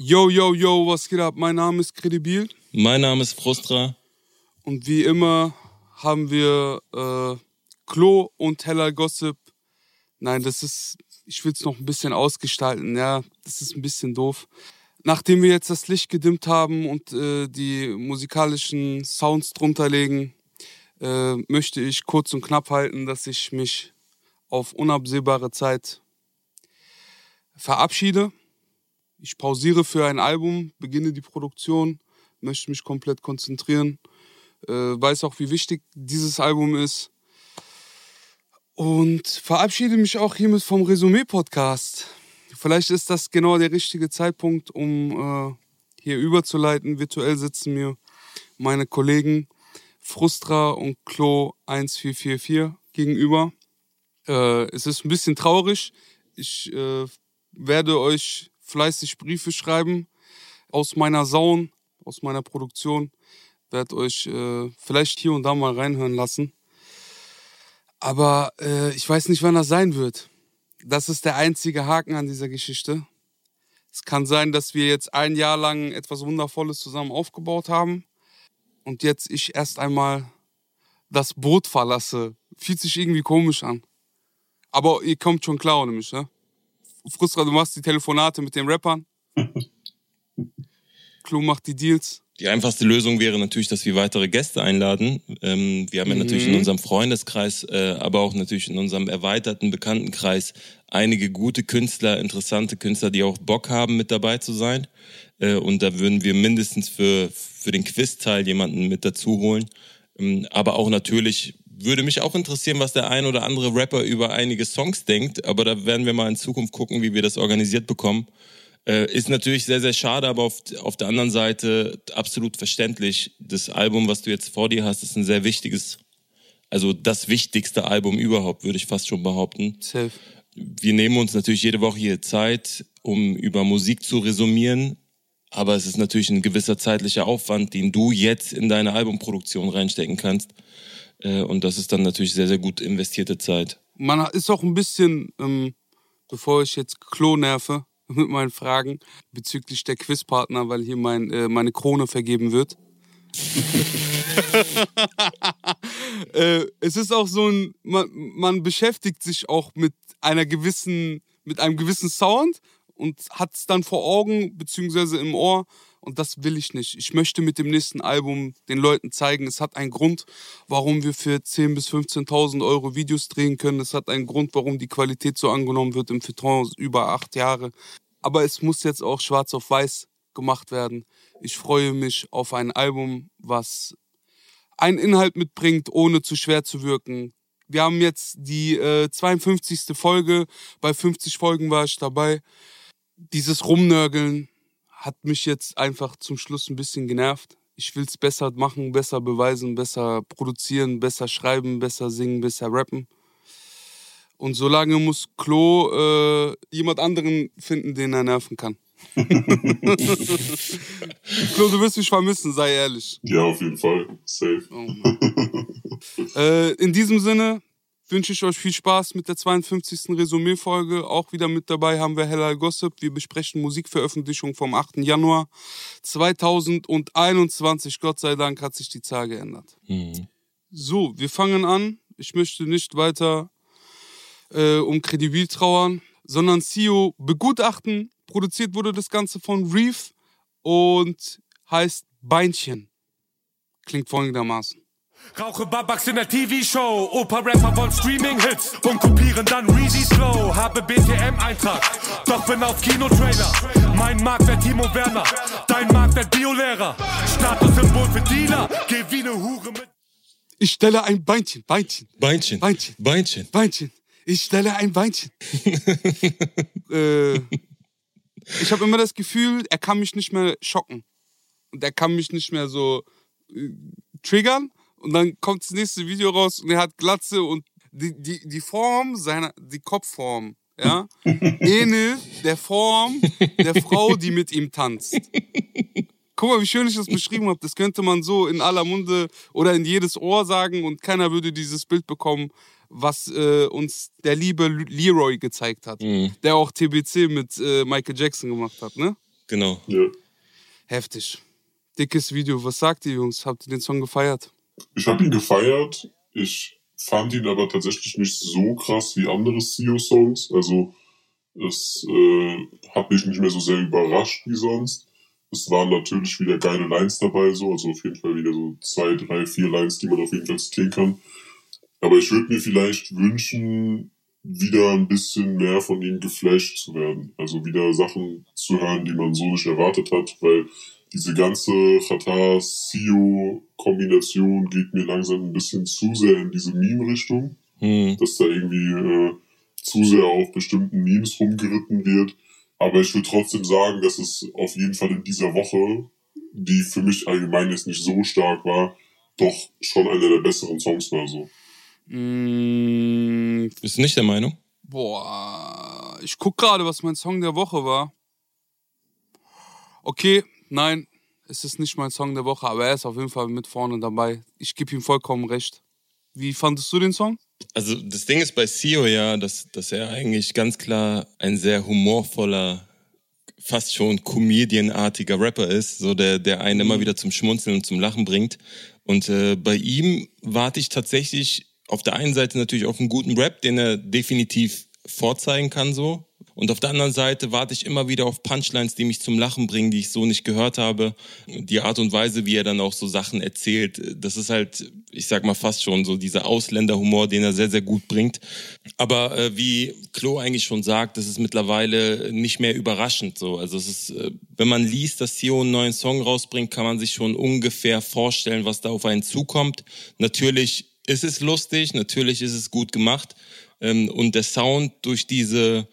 Yo, yo, yo, was geht ab? Mein Name ist Credibil. Mein Name ist Frustra. Und wie immer haben wir äh, Klo und Heller Gossip. Nein, das ist, ich will es noch ein bisschen ausgestalten, ja, das ist ein bisschen doof. Nachdem wir jetzt das Licht gedimmt haben und äh, die musikalischen Sounds drunter legen, äh, möchte ich kurz und knapp halten, dass ich mich auf unabsehbare Zeit verabschiede. Ich pausiere für ein Album, beginne die Produktion, möchte mich komplett konzentrieren, äh, weiß auch, wie wichtig dieses Album ist und verabschiede mich auch hiermit vom Resümee-Podcast. Vielleicht ist das genau der richtige Zeitpunkt, um äh, hier überzuleiten. Virtuell sitzen mir meine Kollegen Frustra und Klo 1444 gegenüber. Äh, es ist ein bisschen traurig. Ich äh, werde euch fleißig Briefe schreiben aus meiner Saun, aus meiner Produktion. Werde euch äh, vielleicht hier und da mal reinhören lassen. Aber äh, ich weiß nicht, wann das sein wird. Das ist der einzige Haken an dieser Geschichte. Es kann sein, dass wir jetzt ein Jahr lang etwas Wundervolles zusammen aufgebaut haben und jetzt ich erst einmal das Boot verlasse. Fühlt sich irgendwie komisch an. Aber ihr kommt schon klar ohne mich, ne? Frustra, du machst die Telefonate mit den Rappern. Klo macht die Deals. Die einfachste Lösung wäre natürlich, dass wir weitere Gäste einladen. Ähm, wir haben ja mhm. natürlich in unserem Freundeskreis, äh, aber auch natürlich in unserem erweiterten Bekanntenkreis einige gute Künstler, interessante Künstler, die auch Bock haben, mit dabei zu sein. Äh, und da würden wir mindestens für, für den Quiz-Teil jemanden mit dazu holen. Ähm, aber auch natürlich würde mich auch interessieren, was der ein oder andere Rapper über einige Songs denkt. Aber da werden wir mal in Zukunft gucken, wie wir das organisiert bekommen. Äh, ist natürlich sehr, sehr schade, aber auf, auf der anderen Seite absolut verständlich. Das Album, was du jetzt vor dir hast, ist ein sehr wichtiges, also das wichtigste Album überhaupt, würde ich fast schon behaupten. Safe. Wir nehmen uns natürlich jede Woche hier Zeit, um über Musik zu resümieren. Aber es ist natürlich ein gewisser zeitlicher Aufwand, den du jetzt in deine Albumproduktion reinstecken kannst. Äh, und das ist dann natürlich sehr, sehr gut investierte Zeit. Man ist auch ein bisschen, ähm, bevor ich jetzt Klo nerve mit meinen Fragen bezüglich der Quizpartner, weil hier mein, äh, meine Krone vergeben wird. äh, es ist auch so ein, man, man beschäftigt sich auch mit einer gewissen, mit einem gewissen Sound und hat es dann vor Augen beziehungsweise im Ohr und das will ich nicht. Ich möchte mit dem nächsten Album den Leuten zeigen, es hat einen Grund, warum wir für 10.000 bis 15.000 Euro Videos drehen können. Es hat einen Grund, warum die Qualität so angenommen wird im Fitron über acht Jahre. Aber es muss jetzt auch schwarz auf weiß gemacht werden. Ich freue mich auf ein Album, was einen Inhalt mitbringt, ohne zu schwer zu wirken. Wir haben jetzt die äh, 52. Folge. Bei 50 Folgen war ich dabei. Dieses Rumnörgeln, hat mich jetzt einfach zum Schluss ein bisschen genervt. Ich will es besser machen, besser beweisen, besser produzieren, besser schreiben, besser singen, besser rappen. Und solange muss Klo äh, jemand anderen finden, den er nerven kann. Klo, du wirst mich vermissen, sei ehrlich. Ja, auf jeden Fall. Safe. Oh äh, in diesem Sinne, wünsche ich euch viel Spaß mit der 52. Resümee-Folge. Auch wieder mit dabei haben wir Hellal Gossip. Wir besprechen Musikveröffentlichung vom 8. Januar 2021. Gott sei Dank hat sich die Zahl geändert. Mhm. So, wir fangen an. Ich möchte nicht weiter äh, um Kredibil trauern, sondern CEO begutachten. Produziert wurde das Ganze von Reef und heißt Beinchen. Klingt folgendermaßen. Rauche Babaks in der TV-Show. Opa-Rapper wollen Streaming-Hits und kopieren dann Reezy's Flow. Habe BTM-Eintrag, doch bin auf Kinotrailer. Mein Marktwert Timo Werner, dein Marktwert Biolehrer. Statussymbol für Dealer, geh wie ne Hure mit. Ich stelle ein Beinchen, Beinchen. Beinchen. Beinchen. Beinchen. Beinchen. Ich stelle ein Beinchen. äh, ich habe immer das Gefühl, er kann mich nicht mehr schocken. Und er kann mich nicht mehr so äh, triggern und dann kommt das nächste Video raus und er hat Glatze und die, die, die Form seiner, die Kopfform, ja, ähnelt der Form der Frau, die mit ihm tanzt. Guck mal, wie schön ich das beschrieben habe. Das könnte man so in aller Munde oder in jedes Ohr sagen und keiner würde dieses Bild bekommen, was äh, uns der liebe Leroy gezeigt hat, mhm. der auch TBC mit äh, Michael Jackson gemacht hat, ne? Genau. Ja. Heftig. Dickes Video. Was sagt ihr, Jungs? Habt ihr den Song gefeiert? Ich habe ihn gefeiert. Ich fand ihn aber tatsächlich nicht so krass wie andere CEO-Songs. Also es äh, hat mich nicht mehr so sehr überrascht wie sonst. Es waren natürlich wieder geile Lines dabei, so, also auf jeden Fall wieder so zwei, drei, vier Lines, die man auf jeden Fall zitieren kann. Aber ich würde mir vielleicht wünschen, wieder ein bisschen mehr von ihm geflasht zu werden. Also wieder Sachen zu hören, die man so nicht erwartet hat, weil diese ganze Chata-Sio-Kombination geht mir langsam ein bisschen zu sehr in diese Meme-Richtung, Hm. dass da irgendwie äh, zu sehr auf bestimmten Memes rumgeritten wird. Aber ich würde trotzdem sagen, dass es auf jeden Fall in dieser Woche, die für mich allgemein jetzt nicht so stark war, doch schon einer der besseren Songs war so. Mm, Bist du nicht der Meinung? boah, ich guck gerade, was mein Song der Woche war. Okay, nein, es ist nicht mein Song der Woche, aber er ist auf jeden Fall mit vorne dabei. Ich gebe ihm vollkommen recht. Wie fandest du den Song? Also das Ding ist bei Sio ja, dass, dass er eigentlich ganz klar ein sehr humorvoller, fast schon Comedian-artiger Rapper ist, so der, der einen immer wieder zum Schmunzeln und zum Lachen bringt. Und äh, bei ihm warte ich tatsächlich auf der einen Seite natürlich auf einen guten Rap, den er definitiv vorzeigen kann so. Und auf der anderen Seite warte ich immer wieder auf Punchlines, die mich zum Lachen bringen, die ich so nicht gehört habe. Die Art und Weise, wie er dann auch so Sachen erzählt, das ist halt, ich sag mal fast schon so dieser Ausländerhumor, den er sehr, sehr gut bringt. Aber äh, wie Klo eigentlich schon sagt, das ist mittlerweile nicht mehr überraschend so. Also es ist, äh, wenn man liest, dass Sio einen neuen Song rausbringt, kann man sich schon ungefähr vorstellen, was da auf einen zukommt. Natürlich ist es lustig, natürlich ist es gut gemacht. Ähm, und der Sound durch diese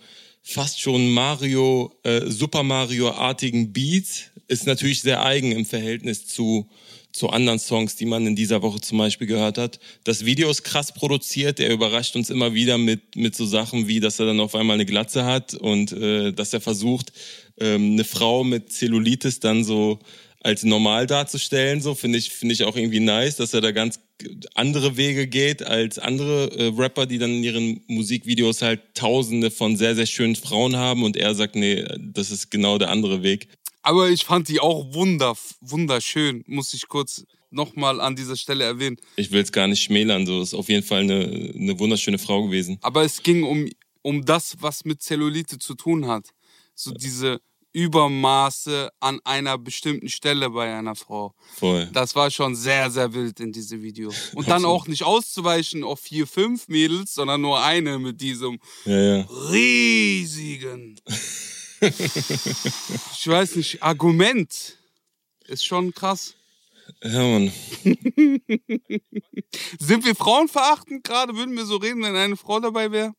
fast schon Mario, äh, Super Mario-artigen Beats ist natürlich sehr eigen im Verhältnis zu, zu anderen Songs, die man in dieser Woche zum Beispiel gehört hat. Das Video ist krass produziert, er überrascht uns immer wieder mit, mit so Sachen wie, dass er dann auf einmal eine Glatze hat und äh, dass er versucht, ähm, eine Frau mit Zellulitis dann so als normal darzustellen, so finde ich finde ich auch irgendwie nice, dass er da ganz andere Wege geht als andere äh, Rapper, die dann in ihren Musikvideos halt Tausende von sehr sehr schönen Frauen haben und er sagt, nee, das ist genau der andere Weg. Aber ich fand die auch wunder, wunderschön, muss ich kurz nochmal an dieser Stelle erwähnen. Ich will es gar nicht schmälern, so ist auf jeden Fall eine, eine wunderschöne Frau gewesen. Aber es ging um, um das, was mit Zellulite zu tun hat. So diese Übermaße an einer bestimmten Stelle bei einer Frau. Voll. Das war schon sehr, sehr wild in diesem Video. Und dann auch nicht auszuweichen auf vier, fünf Mädels, sondern nur eine mit diesem Ja, ja. riesigen, ich weiß nicht, Argument. Ist schon krass. Ja, Mann. Sind wir frauenverachtend gerade? Würden wir so reden, wenn eine Frau dabei wäre?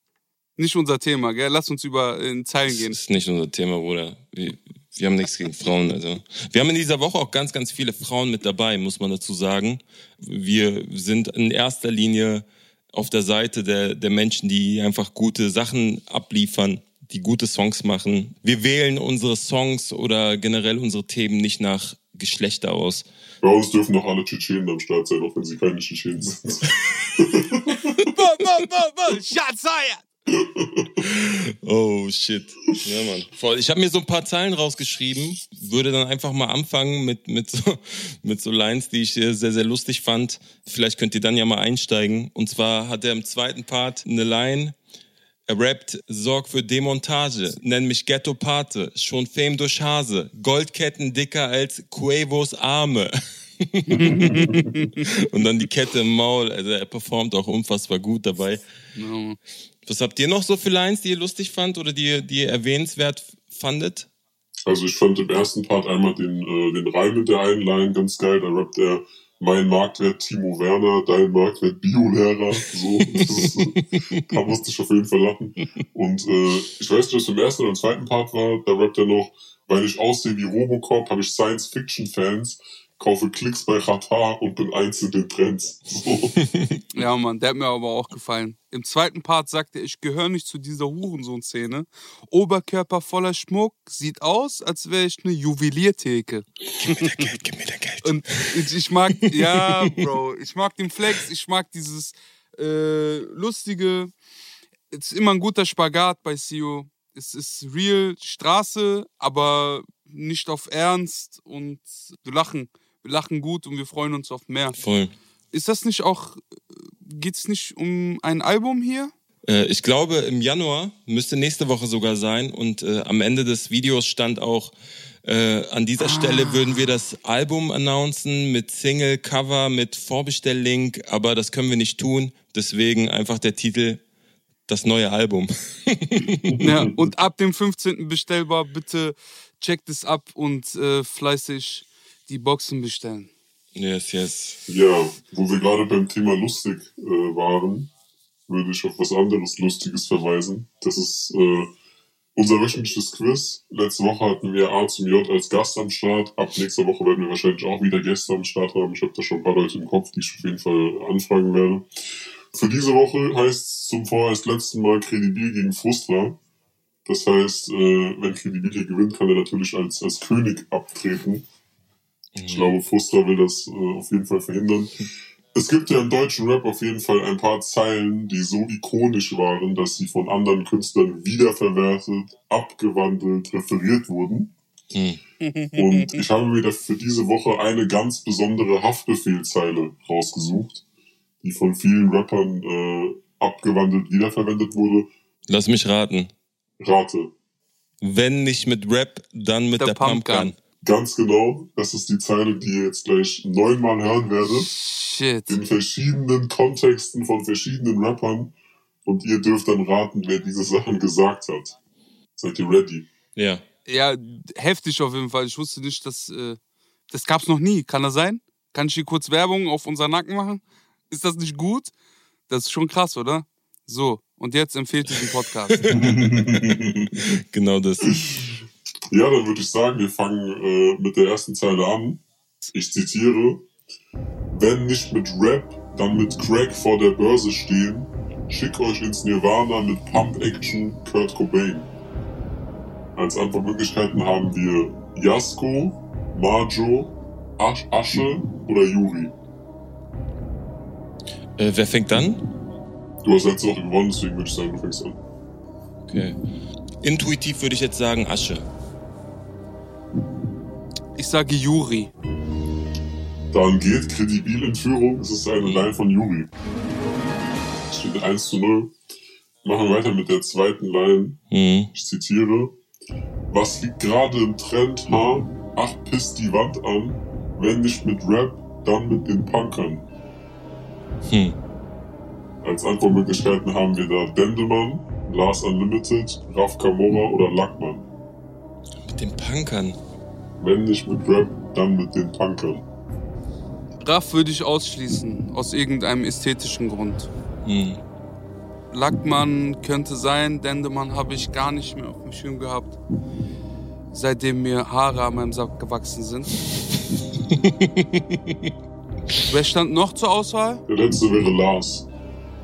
Nicht unser Thema, gell? Lass uns über in Zeilen Das gehen. ist nicht unser Thema, Bruder. Wir, wir haben nichts gegen Frauen. Also. Wir haben in dieser Woche auch ganz, ganz viele Frauen mit dabei, muss man dazu sagen. Wir sind in erster Linie auf der Seite der, der Menschen, die einfach gute Sachen abliefern, die gute Songs machen. Wir wählen unsere Songs oder generell unsere Themen nicht nach Geschlechter aus. Bei uns dürfen noch alle Tschetschenen am Start sein, auch wenn sie keine Tschetschenen sind. Schatz feiert! Oh shit. Ja, Mann. Voll. Ich habe mir so ein paar Zeilen rausgeschrieben, würde dann einfach mal anfangen mit, mit, so, mit so Lines, die ich sehr, sehr lustig fand. Vielleicht könnt ihr dann ja mal einsteigen. Und zwar hat er im zweiten Part eine Line. Er rappt, sorg für Demontage, nenn mich Ghetto Pate, schon Fame durch Hase, Goldketten dicker als Quavos Arme. Und dann die Kette im Maul, also er performt auch unfassbar gut dabei. Ja. Was habt ihr noch so für Lines, die ihr lustig fand oder die, die ihr erwähnenswert fandet? Also ich fand im ersten Part einmal den, äh, den Reim mit der einen Line ganz geil. Da rappt er, mein Marktwert Timo Werner, dein Marktwert Biolehrer. So, da musste ich auf jeden Fall lachen. Und äh, ich weiß nicht, was im ersten oder im zweiten Part war. Da rappt er noch, weil ich aussehe wie Robocop, habe ich Science-Fiction-Fans, kaufe Klicks bei Qatar und bin eins in den Trends. So. ja, Mann, der hat mir aber auch gefallen. Im zweiten Part sagt er, ich gehöre nicht zu dieser Hurensohn-Szene. Oberkörper voller Schmuck, sieht aus, als wäre ich eine Juweliertheke. Gib mir dein Geld, gib mir dein Geld. Und ich, mag, ja, Bro, ich mag den Flex, ich mag dieses äh, lustige. Es ist immer ein guter Spagat bei Sio. Es ist real Straße, aber nicht auf Ernst und wir lachen. Wir lachen gut und wir freuen uns auf mehr. Voll. Ist das nicht auch, geht es nicht um ein Album hier? Äh, ich glaube, im Januar müsste nächste Woche sogar sein und äh, am Ende des Videos stand auch, äh, an dieser ah. Stelle würden wir das Album announcen mit Single, Cover, mit Vorbestelllink, aber das können wir nicht tun. Deswegen einfach der Titel das neue Album. ja, und ab dem 15. bestellbar, bitte checkt es ab und äh, fleißig die Boxen bestellen. Yes, yes. Ja, wo wir gerade beim Thema lustig äh, waren, würde ich auf was anderes Lustiges verweisen. Das ist äh, unser wöchentliches Quiz. Letzte Woche hatten wir A zum J als Gast am Start. Ab nächster Woche werden wir wahrscheinlich auch wieder Gäste am Start haben. Ich habe da schon ein paar Leute im Kopf, die ich auf jeden Fall anfragen werde. Für diese Woche heißt es zum vorerst letzten Mal Credibil gegen Frustra. Das heißt, äh, wenn Credibil hier gewinnt, kann er natürlich als, als König abtreten. Ich mhm. glaube, Frustra will das äh, auf jeden Fall verhindern. Es gibt ja im deutschen Rap auf jeden Fall ein paar Zeilen, die so ikonisch waren, dass sie von anderen Künstlern wiederverwertet, abgewandelt, referiert wurden. Mhm. Und ich habe mir für diese Woche eine ganz besondere Haftbefehlzeile rausgesucht die von vielen Rappern äh, abgewandelt wiederverwendet wurde. Lass mich raten. Rate. Wenn nicht mit Rap, dann mit der, der Pumpgun. Ganz genau. Das ist die Zeile, die ihr jetzt gleich neunmal hören werdet. Shit. In verschiedenen Kontexten von verschiedenen Rappern. Und ihr dürft dann raten, wer diese Sachen gesagt hat. Seid ihr ready? Ja. Ja, heftig auf jeden Fall. Ich wusste nicht, dass äh, das gab's noch nie. Kann das sein? Kann ich hier kurz Werbung auf unseren Nacken machen? Ist das nicht gut? Das ist schon krass, oder? So, und jetzt empfehlt diesen Podcast. genau das. Ja, dann würde ich sagen, wir fangen äh, mit der ersten Zeile an. Ich zitiere: Wenn nicht mit Rap, dann mit Crack vor der Börse stehen. Schick euch ins Nirvana mit Pump Action Kurt Cobain. Als Antwortmöglichkeiten haben wir Jasko, Majo, Asch, Asche oder Juri. Äh, wer fängt an? Du hast letzte Woche gewonnen, deswegen würde ich sagen, du fängst an. Okay. Intuitiv würde ich jetzt sagen Asche. Ich sage Juri. Dann geht kredibil in Führung. Es ist eine Line von Juri. Es steht 1 zu 0. Machen wir weiter mit der zweiten Line. Mhm. Ich zitiere. Was liegt gerade im Trend, ha? Ach, pisst die Wand an. Wenn nicht mit Rap, dann mit den Punkern. Hm. Als Antwortmöglichkeiten haben wir da Dendemann, Lars Unlimited, Raf Kamora oder Lackmann. Mit den Punkern. Wenn nicht mit Rap, dann mit den Punkern. Raff würde ich ausschließen, aus irgendeinem ästhetischen Grund. Hm. Lackmann könnte sein, Dendemann habe ich gar nicht mehr auf dem Schirm gehabt, seitdem mir Haare an meinem Sack gewachsen sind. Wer stand noch zur Auswahl? Der letzte wäre Lars.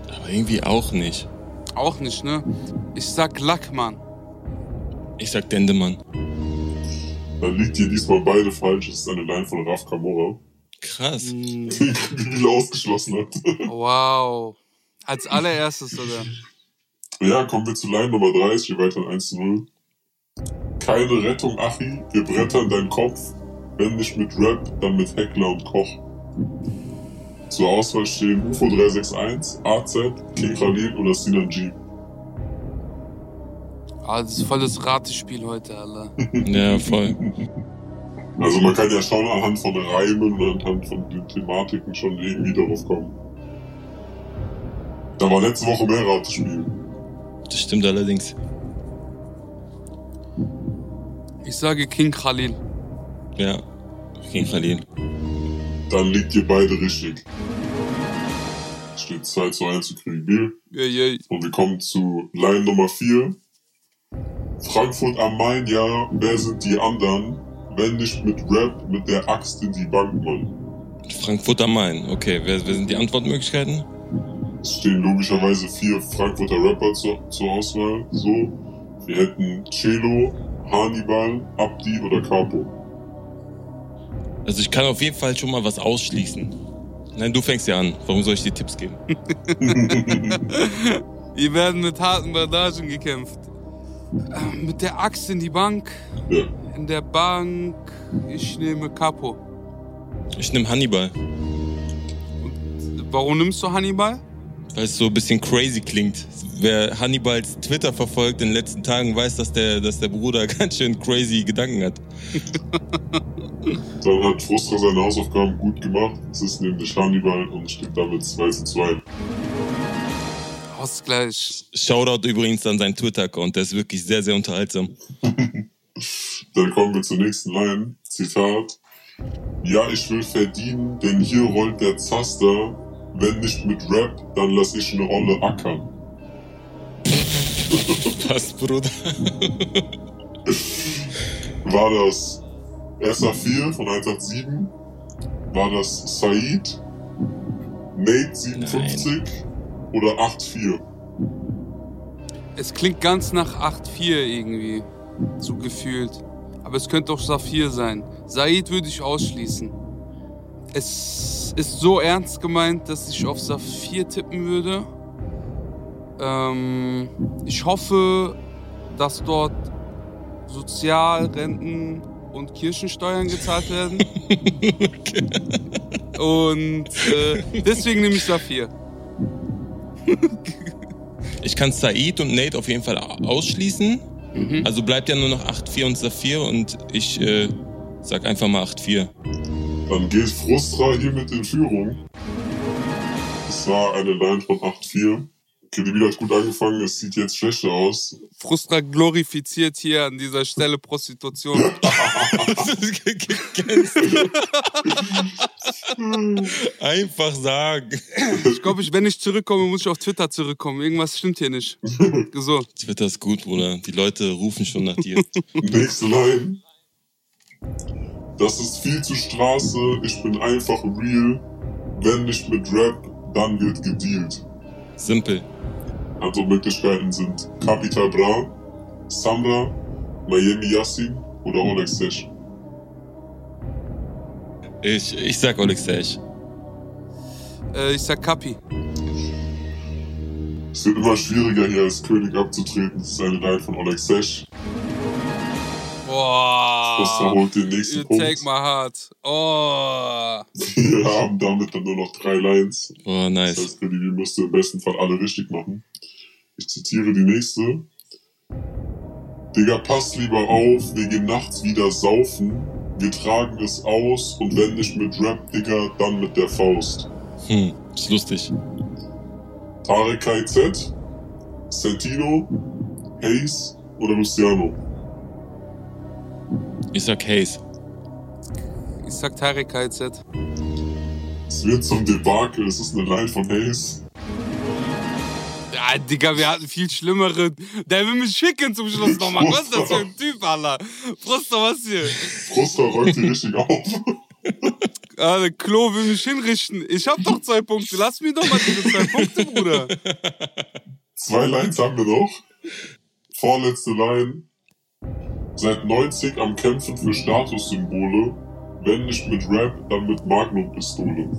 Aber irgendwie auch nicht. Auch nicht, ne? Ich sag Lackmann. Ich sag Dendemann. Dann liegt hier diesmal beide falsch. Es ist eine Line von Raf Kamora. Krass. Die Biel ausgeschlossen hat. Wow. Als allererstes, oder? Ja, kommen wir zu Line Nummer 3. Es steht weiter 1 zu 0. Keine Rettung, Achi. Wir brettern deinen Kopf. Wenn nicht mit Rap, dann mit Heckler und Koch. Zur Auswahl stehen UFO 361, AZ, King Khalil oder Sinan G. Ah, das ist volles Ratespiel heute, Alter. ja, voll. Also man kann ja schon anhand von Reimen und anhand von den Thematiken schon irgendwie darauf kommen. Da war letzte Woche mehr Ratespiel. Das stimmt allerdings. Ich sage King Khalil. Ja, King Khalil. Dann liegt ihr beide richtig. Es steht 2 zu 1 zu Kredibil. Yeah, yeah. Und wir kommen zu Line Nummer 4. Frankfurt am Main, ja, wer sind die anderen? Wenn nicht mit Rap, mit der Axt in die Bank, Mann. Frankfurt am Main, okay. Wer, wer sind die Antwortmöglichkeiten? Es stehen logischerweise vier Frankfurter Rapper zur, zur Auswahl. So, wir hätten Celo, Hannibal, Abdi oder Capo. Also ich kann auf jeden Fall schon mal was ausschließen. Nein, du fängst ja an. Warum soll ich dir Tipps geben? Hier werden mit harten Bandagen gekämpft. Mit der Axt in die Bank. Ja. In der Bank, ich nehme Capo. Ich nehme Hannibal, Warum nimmst du Hannibal? weil es so ein bisschen crazy klingt. Wer Hannibals Twitter verfolgt in den letzten Tagen, weiß, dass der, dass der Bruder ganz schön crazy Gedanken hat. Dann hat Frustra seine Hausaufgaben gut gemacht. Es ist nämlich Hannibal und steht damit 2 zu 2. Ausgleich. Shoutout übrigens an seinen Twitter-Account, der ist wirklich sehr, sehr unterhaltsam. Dann kommen wir zur nächsten Line. Zitat. Ja, ich will verdienen, denn hier rollt der Zaster. Wenn nicht mit Rap, dann lass ich eine Rolle ackern. Passt, Bruder. War das SA4 von 187? War das Said? Nate 57? Oder 84? Es klingt ganz nach 8-4 irgendwie. So gefühlt. Aber es könnte auch Saphir sein. Said würde ich ausschließen. Es ist so ernst gemeint, dass ich auf Saphir tippen würde. Ähm, ich hoffe, dass dort Sozial-, Renten- und Kirchensteuern gezahlt werden. Und äh, deswegen nehme ich Saphir. Ich kann Said und Nate auf jeden Fall ausschließen. Also bleibt ja nur noch 8-4 und Saphir und ich äh, sag einfach mal 8-4. Dann geht Frustra hier mit in Führung. Es war eine Line von 8-4. Kedibila hat gut angefangen, es sieht jetzt schlechter aus. Frustra glorifiziert hier an dieser Stelle Prostitution. Einfach sagen. Ich glaube, ich, wenn ich zurückkomme, muss ich auf Twitter zurückkommen. Irgendwas stimmt hier nicht. So. Twitter ist gut, Bruder. Die Leute rufen schon nach dir. Nächste Line. Das ist viel zu Straße, ich bin einfach real. Wenn nicht mit Rap, dann wird gedealt. Simpel. Also Möglichkeiten sind Capital Bra, Samra, Miami Yassin oder Olex Sesh. Ich, ich sag Oleg Sesh. Äh, ich sag Kapi. Es wird immer schwieriger hier als König abzutreten. Das ist eine Line von Olex Sesh. Costa Boah. holt den nächsten You Punkt. take my heart. Oh. Wir haben damit dann nur noch drei Lines. Oh, Das nice. heißt, Kredibil müsste im besten Fall alle richtig machen. Ich zitiere die nächste. Digga, pass lieber auf, wir gehen nachts wieder saufen. Wir tragen es aus und wenn nicht mit Rap, Digga, dann mit der Faust. Hm, ist lustig. Tarek KZ, Santino, Hayes oder Luciano? Ich sag Hayes. Ich sag Tarek KZ. Es wird zum Debakel, es ist eine Line von Hayes. Digga, wir hatten viel schlimmere. Der will mich schicken zum Schluss nochmal. Was ist das für ein Typ, Alter? Prost, was hier? Froster räumt die richtig auf. Ah, der Klo will mich hinrichten. Ich hab doch zwei Punkte. Lass mir doch mal diese zwei Punkte, Bruder. Zwei Lines haben wir noch. Vorletzte Line. Seit 90 am Kämpfen für Statussymbole. Wenn nicht mit Rap, dann mit Magnum-Pistole.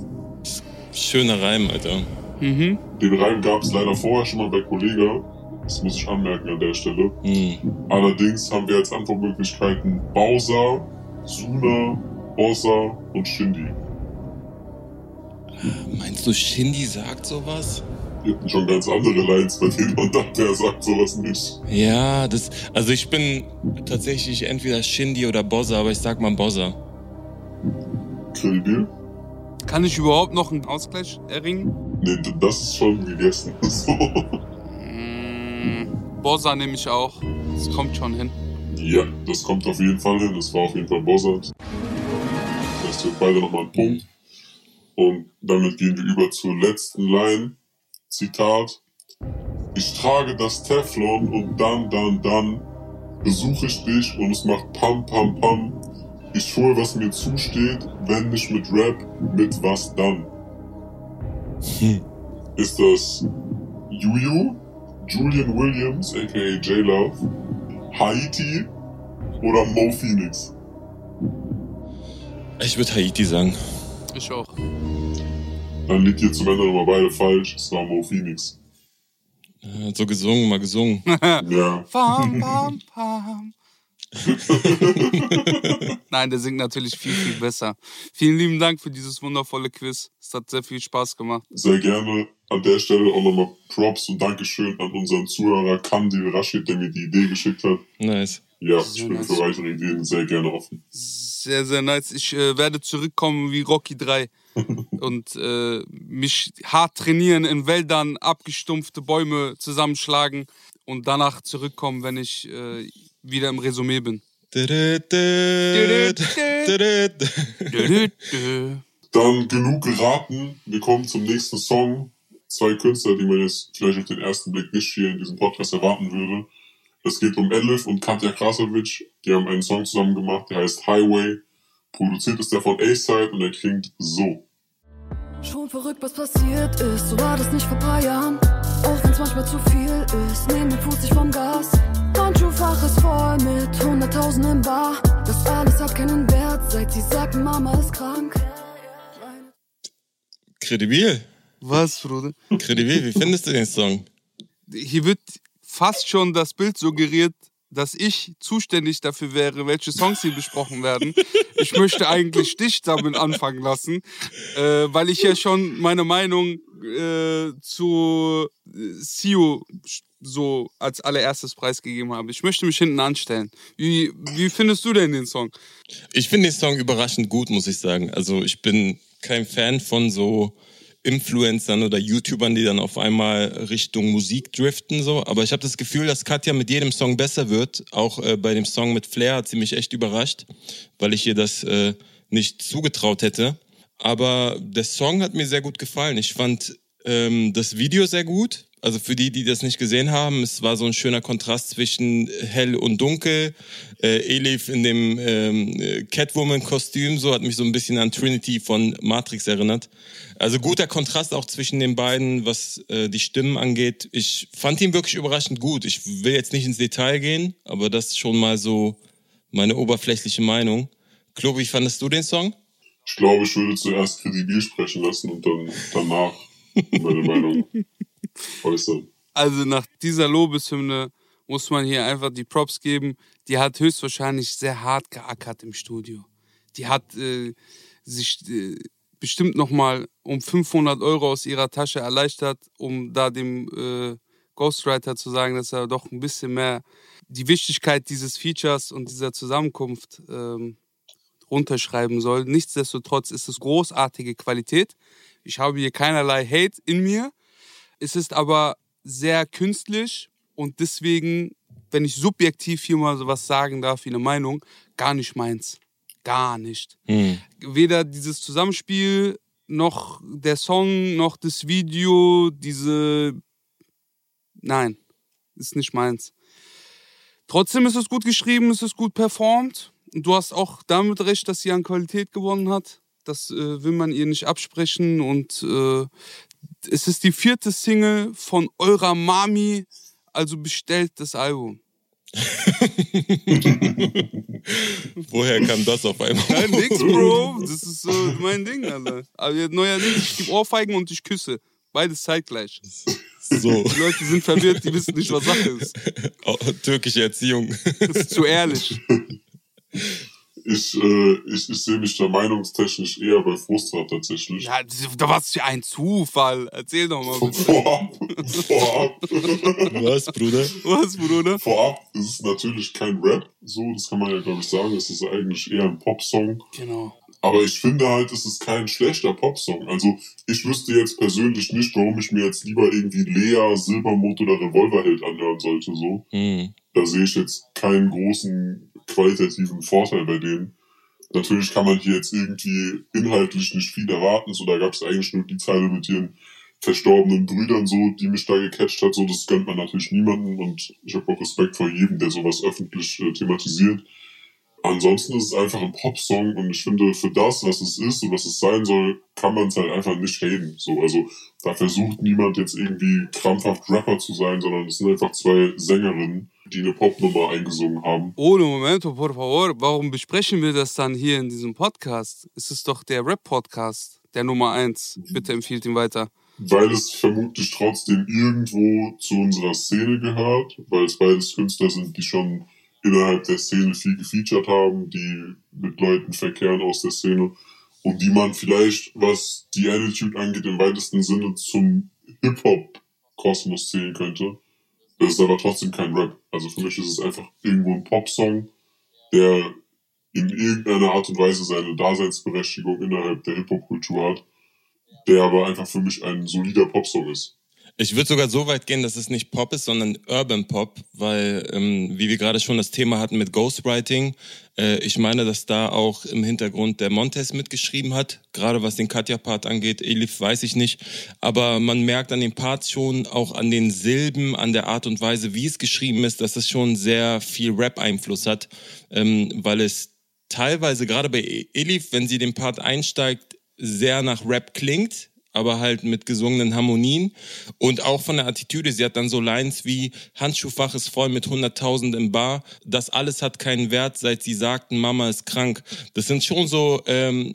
Schöner Reim, Alter. Mhm. Den Reim gab es leider vorher schon mal bei Kollega. Das muss ich anmerken an der Stelle. Hm. Allerdings haben wir als Antwortmöglichkeiten Bowser, Suna, Bossa und Shindy. Meinst du, Shindy sagt sowas? Wir hatten schon ganz andere Lines, bei denen man dachte, er sagt sowas nicht. Ja, das. Also ich bin tatsächlich entweder Shindy oder Bozza, aber ich sag mal Bozza. Kredibil? Kann ich überhaupt noch einen Ausgleich erringen? Nee, das ist schon gegessen. So. Mm, Bossa nehme ich auch. Das kommt schon hin. Ja, das kommt auf jeden Fall hin. Das war auf jeden Fall Bossart. Das heißt, wir haben beide nochmal einen Punkt. Und damit gehen wir über zur letzten Line. Zitat. Ich trage das Teflon und dann, dann, dann besuche ich dich und es macht Pam, Pam, Pam. Ich hole, was mir zusteht, wenn nicht mit Rap, mit was dann? Hm. Ist das Juju, Julian Williams, aka J-Love, Haiti oder Mo Phoenix? Ich würde Haiti sagen. Ich auch. Dann liegt hier zum Ende nochmal beide falsch. Es war Mo Phoenix. Äh, So gesungen, mal gesungen. Ja, Pam, pam, pam. Nein, der singt natürlich viel, viel besser. Vielen lieben Dank für dieses wundervolle Quiz. Es hat sehr viel Spaß gemacht. Sehr gerne. An der Stelle auch nochmal Props und Dankeschön an unseren Zuhörer Kandil Rashid, der mir die Idee geschickt hat. Nice. Ja, ich bin für weitere Ideen sehr gerne offen. Sehr, sehr nice. Ich äh, werde zurückkommen wie Rocky 3 und äh, mich hart trainieren in Wäldern, abgestumpfte Bäume zusammenschlagen und danach zurückkommen, wenn ich äh, wieder im Resümee bin. Dann genug geraten. Wir kommen zum nächsten Song. Zwei Künstler, die man jetzt vielleicht auf den ersten Blick nicht hier in diesem Podcast erwarten würde. Es geht um Elif und Katja Krasavic. Die haben einen Song zusammen gemacht, der heißt Highway. Produziert ist der von A-Side und er klingt so. Schon verrückt, was passiert ist, so war das nicht vor paar Jahren. Auch wenn's manchmal zu viel ist, nehmen den Fuß sich vom Gas. Handschuhfach ist voll mit hunderttausenden Bar. Das alles hat keinen Wert, seit sie sagt, Mama ist krank. Kredibil. Was, Bruder? Kredibil, wie findest du den Song? Hier wird fast schon das Bild suggeriert, dass ich zuständig dafür wäre, welche Songs hier besprochen werden. Ich möchte eigentlich dich damit anfangen lassen, äh, weil ich ja schon meine Meinung äh, zu Sio so als allererstes preisgegeben habe. Ich möchte mich hinten anstellen. Wie, wie findest du denn den Song? Ich finde den Song überraschend gut, muss ich sagen. Also ich bin kein Fan von so Influencern oder YouTubern, die dann auf einmal Richtung Musik driften so. Aber ich habe das Gefühl, dass Katja mit jedem Song besser wird. Auch äh, bei dem Song mit Flair hat sie mich echt überrascht, weil ich ihr das äh, nicht zugetraut hätte. Aber der Song hat mir sehr gut gefallen. Ich fand ähm, das Video sehr gut. Also für die, die das nicht gesehen haben, es war so ein schöner Kontrast zwischen hell und dunkel. Äh, Elif in dem ähm, Catwoman-Kostüm, so hat mich so ein bisschen an Trinity von Matrix erinnert. Also guter Kontrast auch zwischen den beiden, was äh, die Stimmen angeht. Ich fand ihn wirklich überraschend gut. Ich will jetzt nicht ins Detail gehen, aber das ist schon mal so meine oberflächliche Meinung. Klo, wie fandest du den Song? Ich glaube, ich würde zuerst kredibil sprechen lassen und dann danach meine Meinung Also nach dieser Lobeshymne muss man hier einfach die Props geben. Die hat höchstwahrscheinlich sehr hart geackert im Studio. Die hat äh, sich äh, bestimmt nochmal um 500 Euro aus ihrer Tasche erleichtert, um da dem äh, Ghostwriter zu sagen, dass er doch ein bisschen mehr die Wichtigkeit dieses Features und dieser Zusammenkunft ähm, runterschreiben soll. Nichtsdestotrotz ist es großartige Qualität. Ich habe hier keinerlei Hate in mir. Es ist aber sehr künstlich und deswegen, wenn ich subjektiv hier mal sowas sagen darf wie eine Meinung, gar nicht meins. Gar nicht. Hm. Weder dieses Zusammenspiel, noch der Song, noch das Video, diese. Nein, ist nicht meins. Trotzdem ist es gut geschrieben, es ist gut performt. Du hast auch damit recht, dass sie an Qualität gewonnen hat. Das äh, will man ihr nicht absprechen. Und äh, es ist die vierte Single von eurer Mami, also bestellt das Album. Woher kam das auf einmal? Nein, nix, Bro. Das ist so mein Ding, Alter. Aber neuerdings, ich gebe Ohrfeigen und ich küsse. Beides zeitgleich. So. Die Leute sind verwirrt, die wissen nicht, was Sache ist. Oh, türkische Erziehung. Das ist zu ehrlich. Ich, äh, ich, ich sehe mich da meinungstechnisch eher bei Frustra tatsächlich. Ja, da war es für ein Zufall. Erzähl doch mal. bitte. Vorab, vorab, Was, Bruder? Was, Bruder? vorab ist es natürlich kein Rap, so, das kann man ja glaube ich sagen, es ist eigentlich eher ein Popsong. Genau. Aber ich finde halt, es ist kein schlechter Popsong. Also ich wüsste jetzt persönlich nicht, warum ich mir jetzt lieber irgendwie Lea, Silbermond oder Revolverheld anhören sollte. So, Hm. da sehe ich jetzt keinen großen qualitativen Vorteil bei denen. Natürlich kann man hier jetzt irgendwie inhaltlich nicht viel erwarten. So, da gab es eigentlich nur die Zeile mit ihren verstorbenen Brüdern, so, die mich da gecatcht hat. So, das gönnt man natürlich niemanden und ich habe auch Respekt vor jedem, der sowas öffentlich äh, thematisiert. Ansonsten ist es einfach ein Popsong und ich finde, für das, was es ist und was es sein soll, kann man es halt einfach nicht haten. So, also da versucht niemand jetzt irgendwie krampfhaft Rapper zu sein, sondern es sind einfach zwei Sängerinnen, die eine Popnummer eingesungen haben. Ohne Momento, por favor. Warum besprechen wir das dann hier in diesem Podcast? Es ist doch der Rap-Podcast, der Nummer eins. Bitte empfiehlt ihn weiter. Weil es vermutlich trotzdem irgendwo zu unserer Szene gehört, weil es beides Künstler sind, die schon innerhalb der Szene viel gefeatured haben, die mit Leuten verkehren aus der Szene und die man vielleicht, was die Attitude angeht, im weitesten Sinne zum Hip-Hop-Kosmos zählen könnte. Das ist aber trotzdem kein Rap. Also für mich ist es einfach irgendwo ein Pop-Song, der in irgendeiner Art und Weise seine Daseinsberechtigung innerhalb der Hip-Hop-Kultur hat, der aber einfach für mich ein solider Popsong ist. Ich würde sogar so weit gehen, dass es nicht Pop ist, sondern Urban Pop, weil, ähm, wie wir gerade schon das Thema hatten mit Ghostwriting, äh, ich meine, dass da auch im Hintergrund der Montes mitgeschrieben hat, gerade was den Katja-Part angeht. Elif weiß ich nicht, aber man merkt an den Parts schon, auch an den Silben, an der Art und Weise, wie es geschrieben ist, dass es schon sehr viel Rap-Einfluss hat, ähm, weil es teilweise, gerade bei Elif, wenn sie den Part einsteigt, sehr nach Rap klingt, aber halt mit gesungenen Harmonien und auch von der Attitüde. Sie hat dann so Lines wie Handschuhfach ist voll mit 100.000 im Bar. Das alles hat keinen Wert, seit sie sagten, Mama ist krank. Das sind schon so ähm,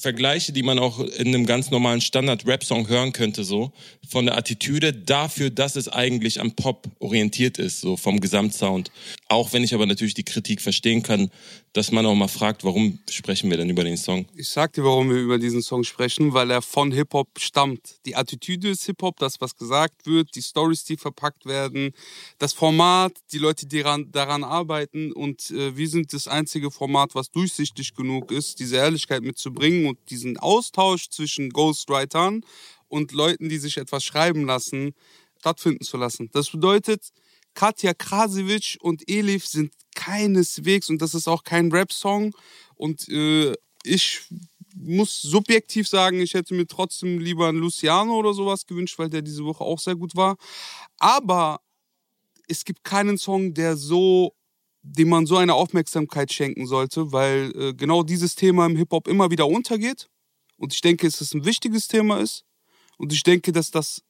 Vergleiche, die man auch in einem ganz normalen Standard-Rap-Song hören könnte, so von der Attitüde dafür, dass es eigentlich am Pop orientiert ist, so vom Gesamtsound. Auch wenn ich aber natürlich die Kritik verstehen kann, dass man auch mal fragt, warum sprechen wir denn über den Song? Ich sag dir, warum wir über diesen Song sprechen, weil er von Hip-Hop stammt. Die Attitüde ist Hip-Hop, das, was gesagt wird, die Stories, die verpackt werden, das Format, die Leute, die daran, daran arbeiten und äh, wir sind das einzige Format, was durchsichtig genug ist, diese Ehrlichkeit mitzubringen und diesen Austausch zwischen Ghostwritern und Leuten, die sich etwas schreiben lassen, stattfinden zu lassen. Das bedeutet, Katja Krasewitsch und Elif sind keineswegs, und das ist auch kein Rap-Song. Und äh, ich muss subjektiv sagen, ich hätte mir trotzdem lieber einen Luciano oder sowas gewünscht, weil der diese Woche auch sehr gut war. Aber es gibt keinen Song, der so, dem man so eine Aufmerksamkeit schenken sollte, weil äh, genau dieses Thema im Hip-Hop immer wieder untergeht. Und ich denke, dass es ein wichtiges Thema ist. Und ich denke, dass das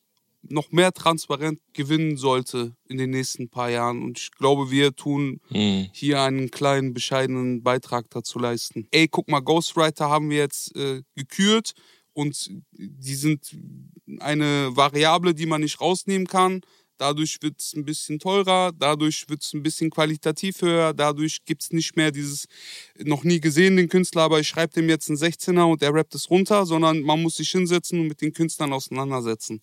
noch mehr transparent gewinnen sollte in den nächsten paar Jahren. Und ich glaube, wir tun mhm. hier einen kleinen, bescheidenen Beitrag dazu leisten. Ey, guck mal, Ghostwriter haben wir jetzt äh, gekürt und die sind eine Variable, die man nicht rausnehmen kann. Dadurch wird es ein bisschen teurer, dadurch wird es ein bisschen qualitativ höher, dadurch gibt es nicht mehr dieses noch nie gesehen den Künstler, aber ich schreibe dem jetzt einen 16er und er rappt es runter, sondern man muss sich hinsetzen und mit den Künstlern auseinandersetzen.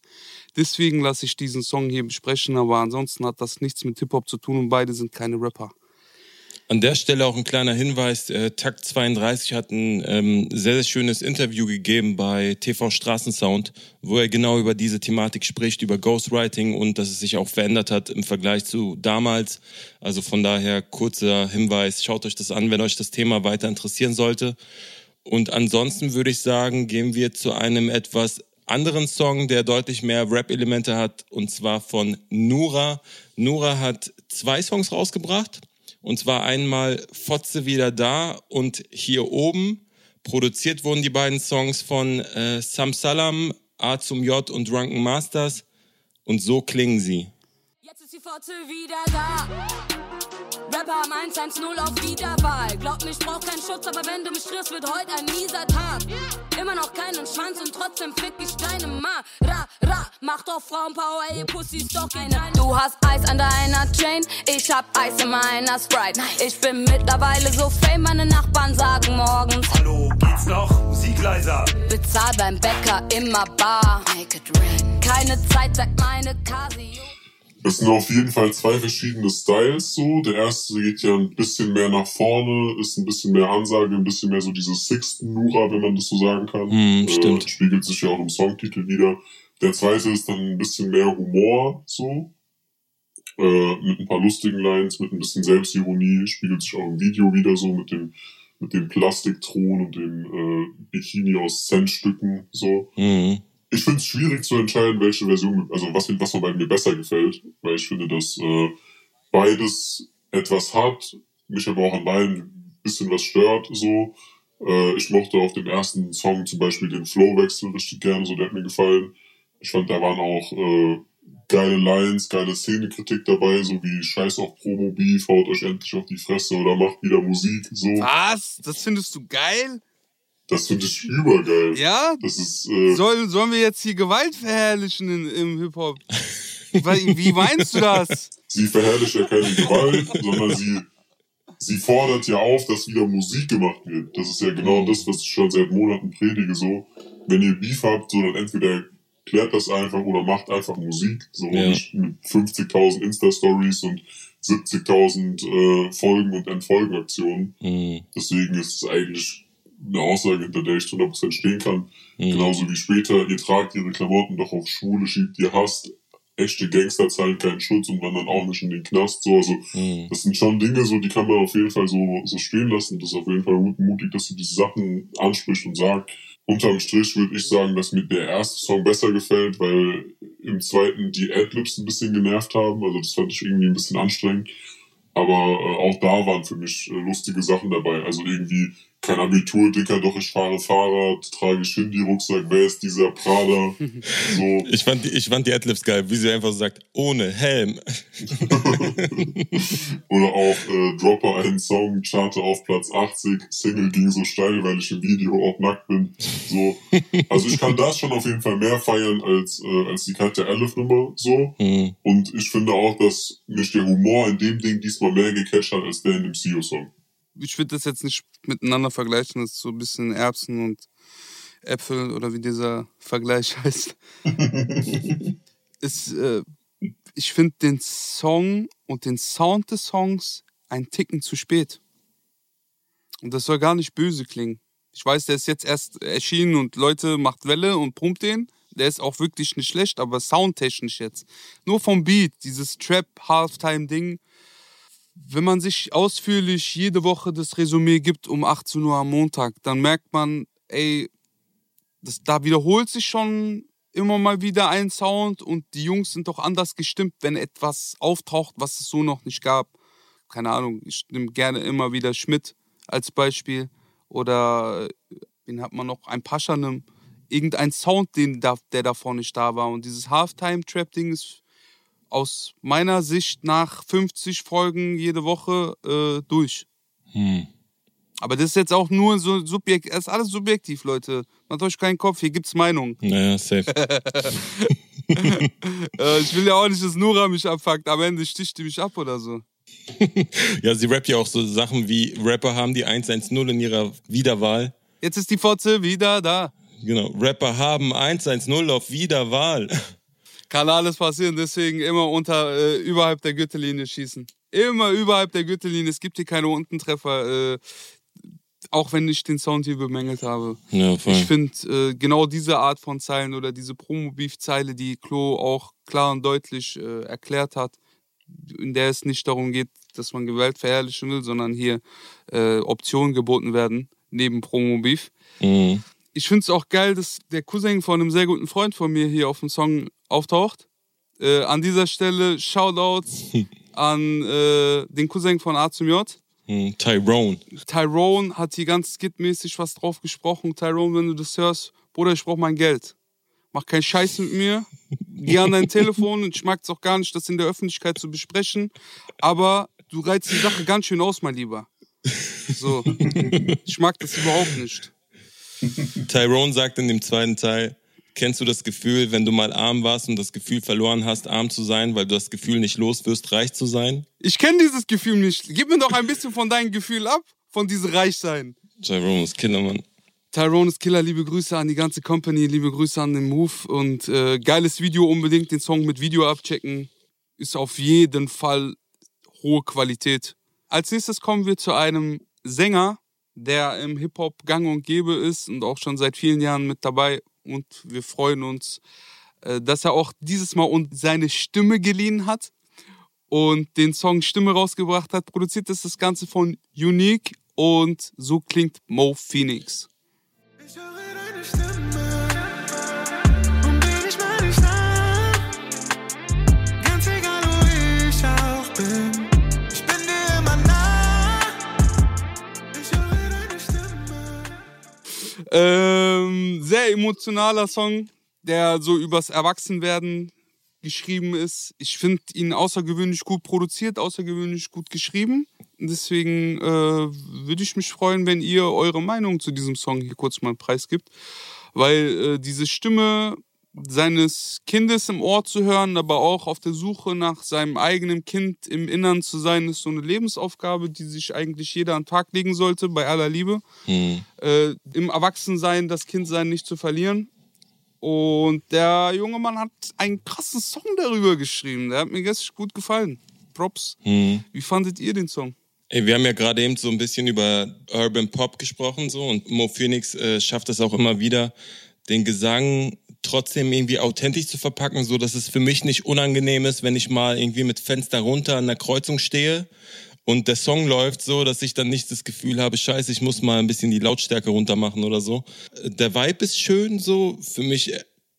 Deswegen lasse ich diesen Song hier besprechen, aber ansonsten hat das nichts mit Hip-Hop zu tun und beide sind keine Rapper. An der Stelle auch ein kleiner Hinweis. Äh, Takt 32 hat ein ähm, sehr, sehr schönes Interview gegeben bei TV Straßensound, wo er genau über diese Thematik spricht, über Ghostwriting und dass es sich auch verändert hat im Vergleich zu damals. Also von daher kurzer Hinweis, schaut euch das an, wenn euch das Thema weiter interessieren sollte. Und ansonsten würde ich sagen, gehen wir zu einem etwas anderen Song, der deutlich mehr Rap-Elemente hat, und zwar von Nura. Nura hat zwei Songs rausgebracht. Und zwar einmal Fotze wieder da und hier oben. Produziert wurden die beiden Songs von äh, Sam Salam, A zum J und Drunken Masters. Und so klingen sie. Jetzt ist die Fotze wieder da. Rapper haben 110 auf Wiederwahl. Glaub mich, brauch keinen Schutz, aber wenn du mich triffst, wird heute ein mieser Tag. Immer noch keinen Schwanz und trotzdem fick ich deine Ma. Ra, ra, mach doch Frauenpower, ey, Pussy ist doch keine. Du hast Eis an deiner Chain, ich hab Eis in meiner Sprite. Ich bin mittlerweile so fame, meine Nachbarn sagen morgens. Hallo, geht's noch? Musik leiser. Bezahl beim Bäcker immer bar. Make it rain. Keine Zeit, sagt meine Casio. Es sind auf jeden Fall zwei verschiedene Styles so. Der erste geht ja ein bisschen mehr nach vorne, ist ein bisschen mehr Ansage, ein bisschen mehr so dieses Sixten Nura, wenn man das so sagen kann. Mm, stimmt. Äh, spiegelt sich ja auch im Songtitel wieder. Der zweite ist dann ein bisschen mehr Humor so. Äh, mit ein paar lustigen Lines, mit ein bisschen Selbstironie, spiegelt sich auch im Video wieder so mit dem mit dem Plastikthron und dem äh, Bikini aus Centstücken so. Mhm ich finde es schwierig zu entscheiden, welche Version, also was, was von mir besser gefällt, weil ich finde, dass äh, beides etwas hat, mich aber auch an beiden ein bisschen was stört, so. Äh, ich mochte auf dem ersten Song zum Beispiel den Flowwechsel richtig gerne, so der hat mir gefallen. Ich fand, da waren auch äh, geile Lines, geile Szenekritik dabei, so wie Scheiß auf Promo-Beef, haut euch endlich auf die Fresse oder macht wieder Musik, so. Was? Das findest du geil? Das finde ich übergeil. Ja? Das ist, äh Soll, sollen wir jetzt hier Gewalt verherrlichen in, im Hip-Hop? Wie meinst du das? Sie verherrlicht ja keine Gewalt, sondern sie sie fordert ja auf, dass wieder Musik gemacht wird. Das ist ja genau Mhm. das, was ich schon seit Monaten predige. So, wenn ihr Beef habt, so dann entweder klärt das einfach oder macht einfach Musik. So Ja. nicht mit 50.000 Insta-Stories und 70.000 äh, Folgen und Entfolgenaktionen. Mhm. Deswegen ist es eigentlich eine Aussage, hinter der ich zu 100% stehen kann. Mhm. Genauso wie später, ihr tragt ihre Klamotten doch auf Schwule, schiebt ihr Hass. Echte Gangster zahlen keinen Schutz und wandern auch nicht in den Knast. So, also, Mhm. das sind schon Dinge, so, die kann man auf jeden Fall so, so stehen lassen. Das ist auf jeden Fall gut- mutig, dass sie diese Sachen anspricht und sagt. Unterm Strich würde ich sagen, dass mir der erste Song besser gefällt, weil im zweiten die Adlibs ein bisschen genervt haben. Also das fand ich irgendwie ein bisschen anstrengend. Aber äh, auch da waren für mich äh, lustige Sachen dabei. Also irgendwie kein Abitur, Dicker, doch ich fahre Fahrrad, trage Shindy-Rucksack, wer ist dieser Prada? So, Ich fand, die- ich fand die Adlibs geil, wie sie einfach so sagt, ohne Helm. Oder auch äh, Dropper einen Song, Charte auf Platz 80, Single ging so steil, weil ich im Video auch nackt bin. So. Also ich kann das schon auf jeden Fall mehr feiern als, äh, als die Katja Elf Nummer so. Mhm. Und ich finde auch, dass mich der Humor in dem Ding diesmal mehr gecatcht hat als der in dem CEO-Song. Ich würde das jetzt nicht miteinander vergleichen. Das ist so ein bisschen Erbsen und Äpfel oder wie dieser Vergleich heißt. ist, äh, ich finde den Song und den Sound des Songs ein Ticken zu spät. Und das soll gar nicht böse klingen. Ich weiß, der ist jetzt erst erschienen und Leute macht Welle und pumpt den. Der ist auch wirklich nicht schlecht, aber soundtechnisch jetzt. Nur vom Beat, dieses Trap-Halftime-Ding. Wenn man sich ausführlich jede Woche das Resümee gibt um 18 Uhr am Montag, dann merkt man, ey, das, da wiederholt sich schon immer mal wieder ein Sound und die Jungs sind doch anders gestimmt, wenn etwas auftaucht, was es so noch nicht gab. Keine Ahnung, ich nehme gerne immer wieder Schmidt als Beispiel oder äh, wen hat man noch? Ein Paschanim. Irgendein Sound, den da, der davor nicht da war. Und dieses Halftime-Trap-Ding ist aus meiner Sicht nach 50 Folgen jede Woche äh, durch. Hm. Aber das ist jetzt auch nur so subjektiv, das ist alles subjektiv, Leute. Macht euch keinen Kopf, hier gibt's Meinungen. Naja, safe. Äh, ich will ja auch nicht, dass Nora mich abfuckt, am Ende sticht die mich ab oder so. Ja, sie rappt ja auch so Sachen wie Rapper haben die 110 in ihrer Wiederwahl. Jetzt ist die Fotze wieder da. Genau, Rapper haben 110 auf Wiederwahl. Kann alles passieren, deswegen immer unter, äh, überhalb der Gürtellinie schießen. Immer überhalb der Gürtellinie, es gibt hier keine Untentreffer, äh, auch wenn ich den Sound hier bemängelt habe. Ja, voll. Ich finde äh, genau diese Art von Zeilen oder diese Promo-Beef-Zeile, die Klo auch klar und deutlich äh, erklärt hat, in der es nicht darum geht, dass man Gewalt verherrlichen will, sondern hier äh, Optionen geboten werden, neben Promo-Beef. Mhm. Ich finde es auch geil, dass der Cousin von einem sehr guten Freund von mir hier auf dem Song auftaucht. Äh, an dieser Stelle Shoutouts an äh, den Cousin von A zum J. Mhm. Tyrone. Tyrone hat hier ganz skitmäßig was drauf gesprochen. Tyrone, wenn du das hörst, Bruder, ich brauch mein Geld. Mach keinen Scheiß mit mir. Geh an dein Telefon und ich mag es auch gar nicht, das in der Öffentlichkeit zu besprechen. Aber du reizt die Sache ganz schön aus, mein Lieber. So. Ich mag das überhaupt nicht. Tyrone sagt in dem zweiten Teil, kennst du das Gefühl, wenn du mal arm warst und das Gefühl verloren hast, arm zu sein, weil du das Gefühl nicht los wirst, reich zu sein? Ich kenne dieses Gefühl nicht. Gib mir doch ein bisschen von deinem Gefühl ab, von diesem Reichsein. Tyrone ist Killer, Mann. Tyrone ist Killer, liebe Grüße an die ganze Company, liebe Grüße an den Move und äh, geiles Video, unbedingt den Song mit Video abchecken. Ist auf jeden Fall hohe Qualität. Als nächstes kommen wir zu einem Sänger, der im Hip-Hop gang und gäbe ist und auch schon seit vielen Jahren mit dabei. Und wir freuen uns, äh, dass er auch dieses Mal uns seine Stimme geliehen hat und den Song Stimme rausgebracht hat. Produziert ist das Ganze von Unique und so klingt Mo Phoenix. Emotionaler Song, der so übers Erwachsenwerden geschrieben ist. Ich finde ihn außergewöhnlich gut produziert, außergewöhnlich gut geschrieben. Deswegen äh, würde ich mich freuen, wenn ihr eure Meinung zu diesem Song hier kurz mal preisgibt. Weil äh, diese Stimme seines Kindes im Ohr zu hören, aber auch auf der Suche nach seinem eigenen Kind im Innern zu sein, ist so eine Lebensaufgabe, die sich eigentlich jeder an den Tag legen sollte, bei aller Liebe. Hm. Äh, Im Erwachsensein das Kindsein nicht zu verlieren. Und der junge Mann hat einen krassen Song darüber geschrieben. Der hat mir gestern gut gefallen. Props. Hm. Wie fandet ihr den Song? Ey, wir haben ja gerade eben so ein bisschen über Urban Pop gesprochen so und Mo Phoenix äh, schafft es auch immer wieder, den Gesang trotzdem irgendwie authentisch zu verpacken, so dass es für mich nicht unangenehm ist, wenn ich mal irgendwie mit Fenster runter an der Kreuzung stehe und der Song läuft so, dass ich dann nicht das Gefühl habe, scheiße, ich muss mal ein bisschen die Lautstärke runter machen oder so. Der Vibe ist schön so, für mich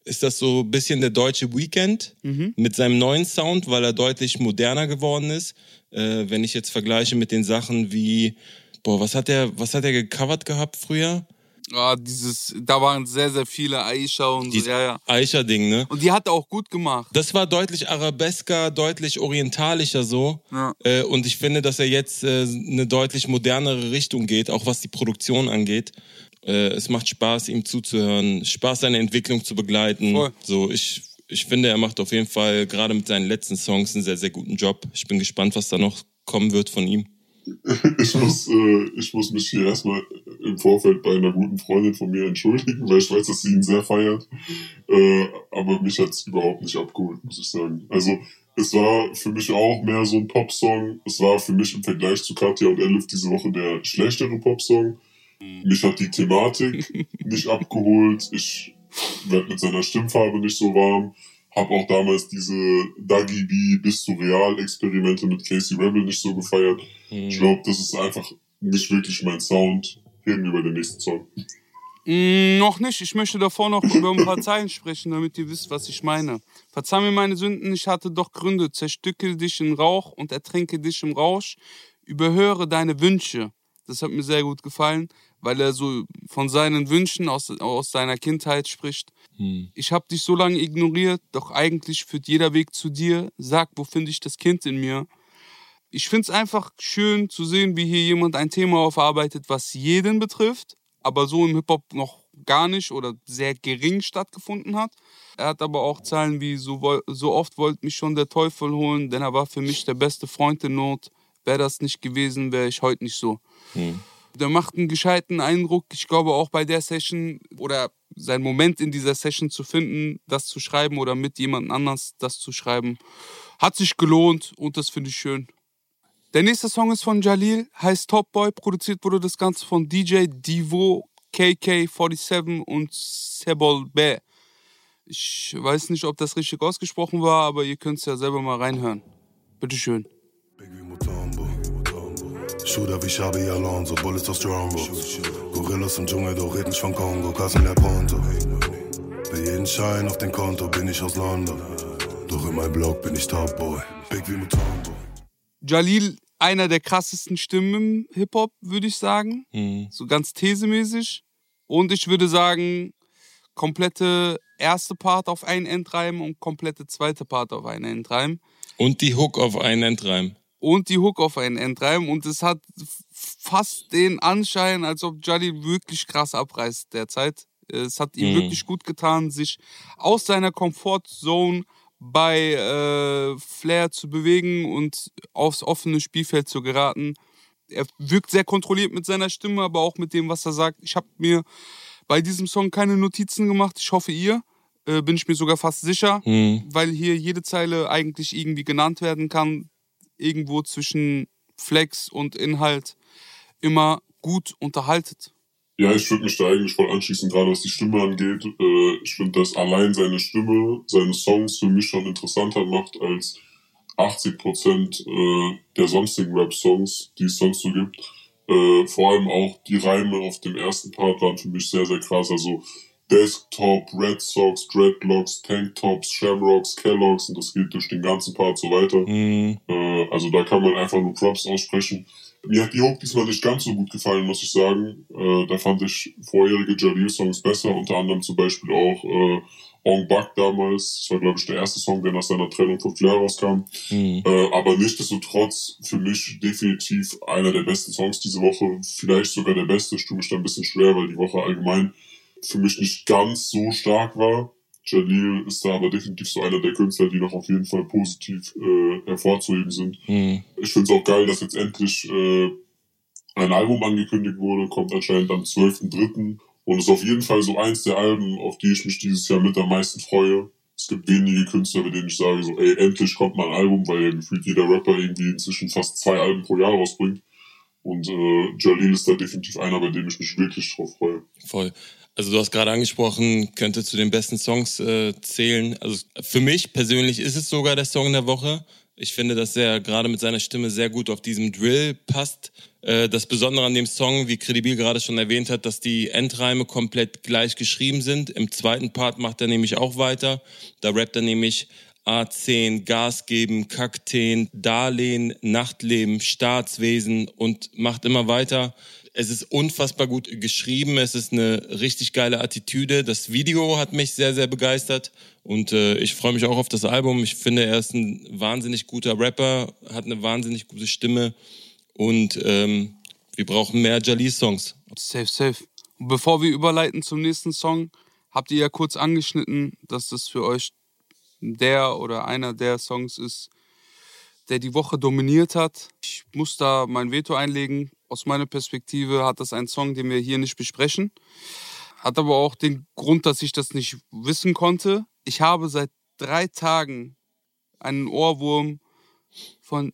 ist das so ein bisschen der deutsche Weekend mit seinem neuen Sound, weil er deutlich moderner geworden ist. Äh, wenn ich jetzt vergleiche mit den Sachen wie, boah, was hat er, was hat er gecovert gehabt früher? Ah, dieses, da waren sehr, sehr viele Aisha und so. Dieses Ja, ja. Eicher-Ding, ne? Und die hat er auch gut gemacht. Das war deutlich arabesker, deutlich orientalischer so. Ja. Äh, und ich finde, dass er jetzt äh, eine deutlich modernere Richtung geht, auch was die Produktion angeht. Äh, es macht Spaß, ihm zuzuhören, Spaß, seine Entwicklung zu begleiten. Voll. So, ich, ich finde, er macht auf jeden Fall gerade mit seinen letzten Songs einen sehr, sehr guten Job. Ich bin gespannt, was da noch kommen wird von ihm. Ich muss, äh, ich muss mich hier erstmal im Vorfeld bei einer guten Freundin von mir entschuldigen, weil ich weiß, dass sie ihn sehr feiert. Äh, aber mich hat's überhaupt nicht abgeholt, muss ich sagen. Also, es war für mich auch mehr so ein Popsong. Es war für mich im Vergleich zu Katja und Elif diese Woche der schlechtere Popsong. Mich hat die Thematik nicht abgeholt. Ich werd mit seiner Stimmfarbe nicht so warm. Hab auch damals diese Dagi B bist du real Experimente mit Casey Rebel nicht so gefeiert. Ich glaube, das ist einfach nicht wirklich mein Sound. Reden wir über den nächsten Song. Mm, noch nicht. Ich möchte davor noch über ein paar Zeilen sprechen, damit ihr wisst, was ich meine. Verzeih mir meine Sünden, ich hatte doch Gründe. Zerstücke dich in Rauch und ertränke dich im Rausch. Überhöre deine Wünsche. Das hat mir sehr gut gefallen, weil er so von seinen Wünschen aus, aus seiner Kindheit spricht. Ich hab dich so lange ignoriert, doch eigentlich führt jeder Weg zu dir. Sag, wo finde ich das Kind in mir? Ich find's einfach schön zu sehen, wie hier jemand ein Thema aufarbeitet, was jeden betrifft, aber so im Hip-Hop noch gar nicht oder sehr gering stattgefunden hat. Er hat aber auch Zeilen wie so, so oft wollte mich schon der Teufel holen, denn er war für mich der beste Freund in Not. Wäre das nicht gewesen, wäre ich heute nicht so. Der macht einen gescheiten Eindruck. Ich glaube auch bei der Session oder sein Moment in dieser Session zu finden, das zu schreiben oder mit jemand anders das zu schreiben, hat sich gelohnt und das finde ich schön. Der nächste Song ist von Jalil, heißt Top Boy. Produziert wurde das Ganze von DJ Divo, KK47 und Sebol B. Ich weiß nicht, ob das richtig ausgesprochen war, aber ihr könnt es ja selber mal reinhören. Bitteschön. Shooter wie Shabby Alonso, Bullets aus Strombo. Gorillas im Dschungel, doch red nicht von Kongo, Kassen der Ponto. Bei jeden Schein auf dem Konto bin ich aus London. Doch in meinem Blog bin ich Top Boy. Big wie Mutombo. Jalil, einer der krassesten Stimmen im Hip-Hop, würde ich sagen. Mhm. So ganz thesemäßig. Und ich würde sagen, komplette erste Part auf einen Endreim und komplette zweite Part auf einen Endreim. Und die Hook auf einen Endreim. Und die Hook auf einen Endreim. Und es hat fast den Anschein, als ob Jalil wirklich krass abreißt derzeit. Es hat ihm Mhm. wirklich gut getan, sich aus seiner Comfortzone bei äh, Flair zu bewegen und aufs offene Spielfeld zu geraten. Er wirkt sehr kontrolliert mit seiner Stimme, aber auch mit dem, was er sagt. Ich habe mir bei diesem Song keine Notizen gemacht. Ich hoffe, ihr. Äh, bin ich mir sogar fast sicher, Mhm. weil hier jede Zeile eigentlich irgendwie genannt werden kann. Irgendwo zwischen Flex und Inhalt immer gut unterhaltet. Ja, ich würde mich da eigentlich voll anschließen, gerade was die Stimme angeht. Äh, ich finde, dass allein seine Stimme seine Songs für mich schon interessanter macht als 80 Prozent äh, der sonstigen Rap-Songs, die es sonst so gibt. Äh, vor allem auch die Reime auf dem ersten Part waren für mich sehr, sehr krass. Also Desktop, Red Sox, Dreadlocks, Tanktops, Shamrocks, Kelloggs und das geht durch den ganzen Part so weiter. Mhm. Äh, also da kann man einfach nur Props aussprechen. Mir hat die Hook diesmal nicht ganz so gut gefallen, muss ich sagen. Äh, da fand ich vorherige Jalil-Songs besser, unter anderem zum Beispiel auch äh, Ong Bak damals. Das war, glaube ich, der erste Song, der nach seiner Trennung von Flair rauskam. Mhm. Äh, aber nichtsdestotrotz für mich definitiv einer der besten Songs diese Woche. Vielleicht sogar der beste. Ich tue mich da ein bisschen schwer, weil die Woche allgemein für mich nicht ganz so stark war. Jalil ist da aber definitiv so einer der Künstler, die noch auf jeden Fall positiv äh, hervorzuheben sind. Hm. Ich finde es auch geil, dass jetzt endlich äh, ein Album angekündigt wurde, kommt anscheinend am 12.03. Und ist auf jeden Fall so eins der Alben, auf die ich mich dieses Jahr mit am meisten freue. Es gibt wenige Künstler, mit denen ich sage, so, ey, endlich kommt mal ein Album, weil ja gefühlt jeder Rapper irgendwie inzwischen fast zwei Alben pro Jahr rausbringt. Und äh, Jalil ist da definitiv einer, bei dem ich mich wirklich drauf freue. Voll. Also du hast gerade angesprochen, könnte zu den besten Songs äh, zählen. Also für mich persönlich ist es sogar der Song der Woche. Ich finde, dass er gerade mit seiner Stimme sehr gut auf diesem Drill passt. Äh, das Besondere an dem Song, wie Credibil gerade schon erwähnt hat, dass die Endreime komplett gleich geschrieben sind. Im zweiten Part macht er nämlich auch weiter. Da rappt er nämlich A10, Gas geben, Kakteen, Darlehen, Nachtleben, Staatswesen und macht immer weiter. Es ist unfassbar gut geschrieben. Es ist eine richtig geile Attitüde. Das Video hat mich sehr, sehr begeistert. Und äh, ich freue mich auch auf das Album. Ich finde, er ist ein wahnsinnig guter Rapper, hat eine wahnsinnig gute Stimme. Und ähm, wir brauchen mehr Jalil-Songs. Safe, safe. Und bevor wir überleiten zum nächsten Song, habt ihr ja kurz angeschnitten, dass das für euch der oder einer der Songs ist, der die Woche dominiert hat. Ich muss da mein Veto einlegen. Aus meiner Perspektive hat das ein Song, den wir hier nicht besprechen. Hat aber auch den Grund, dass ich das nicht wissen konnte. Ich habe seit drei Tagen einen Ohrwurm von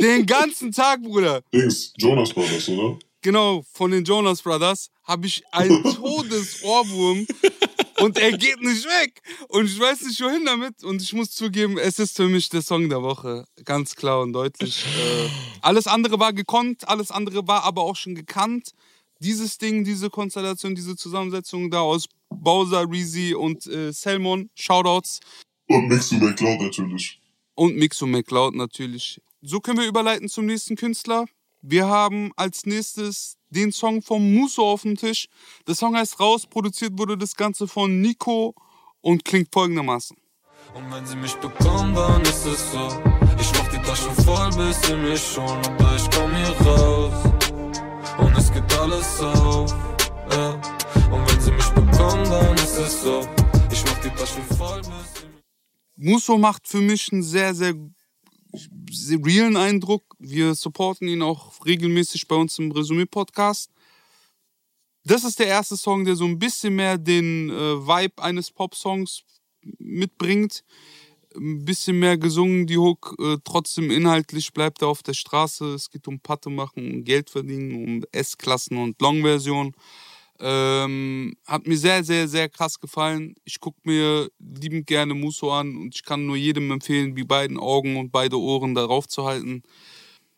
den ganzen Tag, Bruder. Dings, Jonas Brothers, oder? Genau, von den Jonas Brothers habe ich einen Todesohrwurm und er geht nicht weg. Und ich weiß nicht, wohin damit. Und ich muss zugeben, es ist für mich der Song der Woche. Ganz klar und deutlich. Äh, alles andere war gekonnt, alles andere war aber auch schon gekannt. Dieses Ding, diese Konstellation, diese Zusammensetzung da aus Bowser, Reezy und äh, Salmon, Shoutouts. Und Mixu McCloud natürlich. Und Mixo McCloud natürlich. So können wir überleiten zum nächsten Künstler. Wir haben als nächstes den Song von Muso auf dem Tisch. Der Song heißt Raus, produziert wurde das Ganze von Nico und klingt folgendermaßen. Und wenn sie mich bekommen, dann ist es so. Ich mach die Taschen voll, bis sie mich schon, aber ich komm hier raus. Und es geht alles auf, ja. Und wenn sie mich bekommen, dann ist es so. Ich mach die Taschen voll, bis sie mich Muso macht für mich einen sehr, sehr sehr realen Eindruck. Wir supporten ihn auch regelmäßig bei uns im Resümee-Podcast. Das ist der erste Song, der so ein bisschen mehr den äh, Vibe eines Pop-Songs mitbringt. Ein bisschen mehr gesungen, die Hook. Äh, trotzdem inhaltlich bleibt er auf der Straße. Es geht um Patte machen, um Geld verdienen, um S-Klassen und Long-Version. Ähm, hat mir sehr, sehr, sehr krass gefallen. Ich gucke mir liebend gerne Muso an und ich kann nur jedem empfehlen, die beiden Augen und beide Ohren darauf zu halten.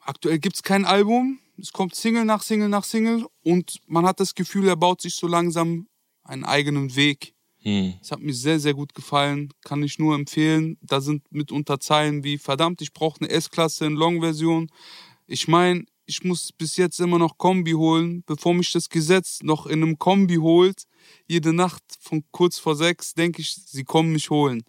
Aktuell gibt es kein Album. Es kommt Single nach Single nach Single und man hat das Gefühl, er baut sich so langsam einen eigenen Weg. Hm. Es hat mir sehr, sehr gut gefallen. Kann ich nur empfehlen. Da sind mitunter Zeilen wie, verdammt, ich brauche eine S-Klasse in Long-Version. Ich meine, ich muss bis jetzt immer noch Kombi holen, bevor mich das Gesetz noch in einem Kombi holt. Jede Nacht von kurz vor sechs denke ich, sie kommen mich holen.